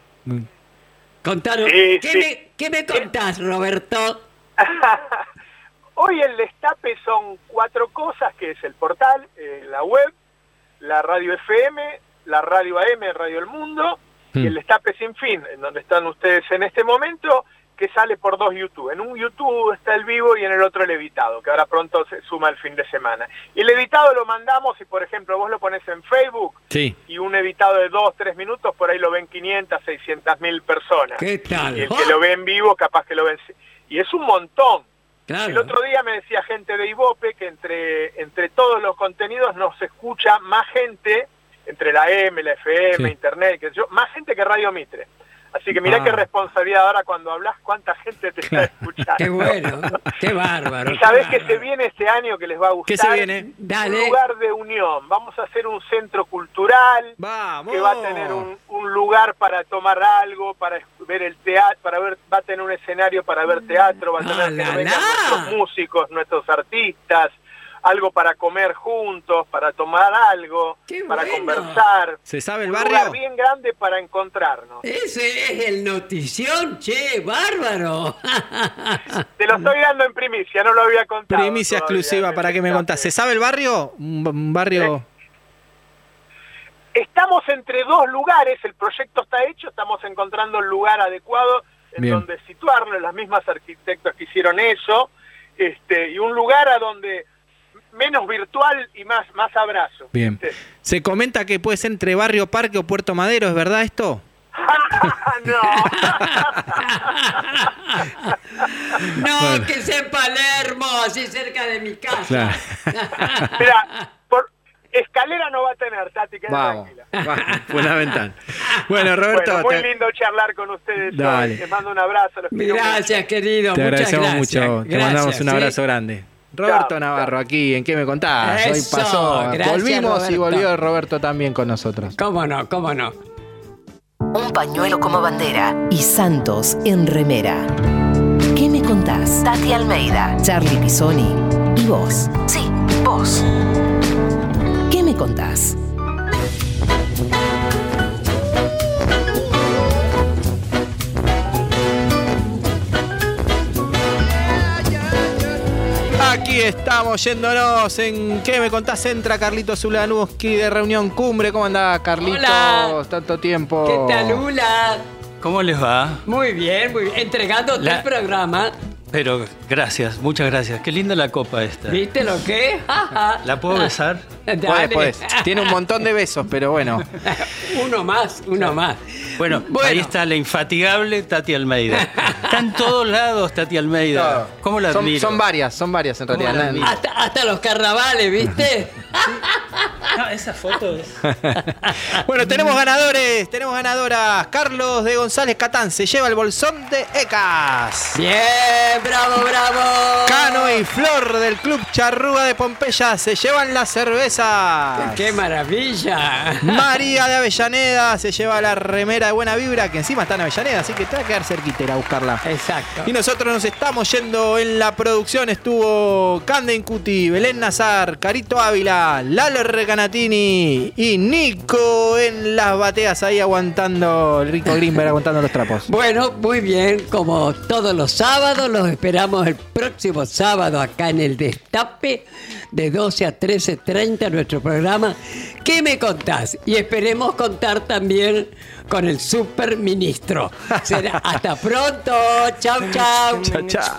Contanos, ¿qué, sí. Me, qué me contás, Roberto? *laughs* Hoy el destape son cuatro cosas, que es el portal, eh, la web, la radio FM, la radio AM, Radio El Mundo, y el destape sin fin, en donde están ustedes en este momento, que sale por dos YouTube. En un YouTube está el vivo y en el otro el editado, que ahora pronto se suma el fin de semana. Y el editado lo mandamos y, por ejemplo, vos lo pones en Facebook Sí. y un editado de dos, tres minutos, por ahí lo ven 500, 600 mil personas. ¿Qué tal? Y el que lo ve en vivo, capaz que lo ven... Y es un montón. Claro. El otro día me decía gente de Ibope que entre, entre todos los contenidos nos escucha más gente, entre la M, la FM, Sí. Internet, que yo, más gente que Radio Mitre. Así que mirá Ah. qué responsabilidad ahora cuando hablas, cuánta gente te está escuchando. Qué bueno, qué bárbaro. Y sabés qué que se viene este año que les va a gustar. ¿Qué se viene? Dale. Un lugar de unión. Vamos a hacer un centro cultural Vamos. que va a tener un, un lugar para tomar algo, para ver el teatro, para ver, va a tener un escenario para ver teatro, va a tener Ah, que la. nuestros músicos, nuestros artistas, algo para comer juntos, para tomar algo, Qué para bueno. conversar. ¿Se sabe el Un barrio? lugar bien grande para encontrarnos. Ese es el notición, che, bárbaro. *laughs* Te lo estoy dando en primicia, no lo había contado. Primicia todavía, exclusiva en para que me contás. ¿Se sabe el barrio? Un, un barrio... Estamos entre dos lugares, el proyecto está hecho, estamos encontrando el lugar adecuado en Bien. donde situarlo, las mismas arquitectos que hicieron eso, este, y un lugar a donde menos virtual y más, más abrazo. Bien. Se comenta que puede ser entre Barrio Parque o Puerto Madero, ¿es verdad esto? *laughs* No, *laughs* que sea en Palermo, así cerca de mi casa. Claro. *laughs* Mira, por escalera no va a tener, Tati, queda Vamos, tranquila. vamos, fundamental. Bueno, Roberto, Bueno, muy te, lindo charlar con ustedes. hoy. Dale. Les mando un abrazo. Los Gracias, querido. te muchas agradecemos gracias. mucho. Te mandamos un ¿sí? abrazo grande. Roberto Chao, Navarro, aquí en ¿Qué me contás? Hoy Eso, pasó. gracias, Volvimos y volvió Roberto también con nosotros. ¿Cómo no? ¿Cómo no? Un pañuelo como bandera y Santos en remera. ¿Qué me contás? Tati Almeida, Charlie Pisoni y vos. Sí, vos. ¿Qué me contás? Aquí estamos yéndonos en ¿Qué me contás? Entra Carlito Zulanuski de Reunión Cumbre. ¿Cómo andás, Carlitos? Hola. Tanto tiempo. ¿Qué tal, Lula? ¿Cómo les va? Muy bien, muy bien. Entregándote La- el programa. Pero gracias, muchas gracias. Qué linda la copa esta. ¿Viste lo que? *laughs* ¿La puedo besar? Puedes, *laughs* Dale. puedes. Tiene un montón de besos, pero bueno. *laughs* Uno más, uno más. Bueno, ahí está la infatigable Tati Almeida. Está en todos lados Tati Almeida. ¿Cómo la son, admiro? son varias, son varias en ¿Cómo la realidad. Hasta, hasta los carnavales, ¿viste? No, esa foto es. Bueno, tenemos ganadores, tenemos ganadoras. Carlos de González Catán se lleva el bolsón de ECAS. Bien, bravo, bravo. Cano y Flor del Club Charrúa de Pompeya se llevan la cerveza. ¡Qué maravilla! María de Avellaneda se lleva la remera de buena vibra, que encima está en Avellaneda, así que te va a quedar cerquita ir a buscarla. Exacto. Y nosotros nos estamos yendo en la producción. Estuvo Canden Cuti, Belén Nazar, Carito Ávila, Lalo Recanatini y Nico en las bateas ahí aguantando, el Rico Grimberg aguantando los trapos. Bueno, muy bien, como todos los sábados, los esperamos el próximo sábado acá en el Destape, de 12 a 13.30, nuestro programa. ¿Qué me contás? Y esperemos contar también con el superministro. Será *laughs* hasta pronto. Chau, chau. Chao, chao.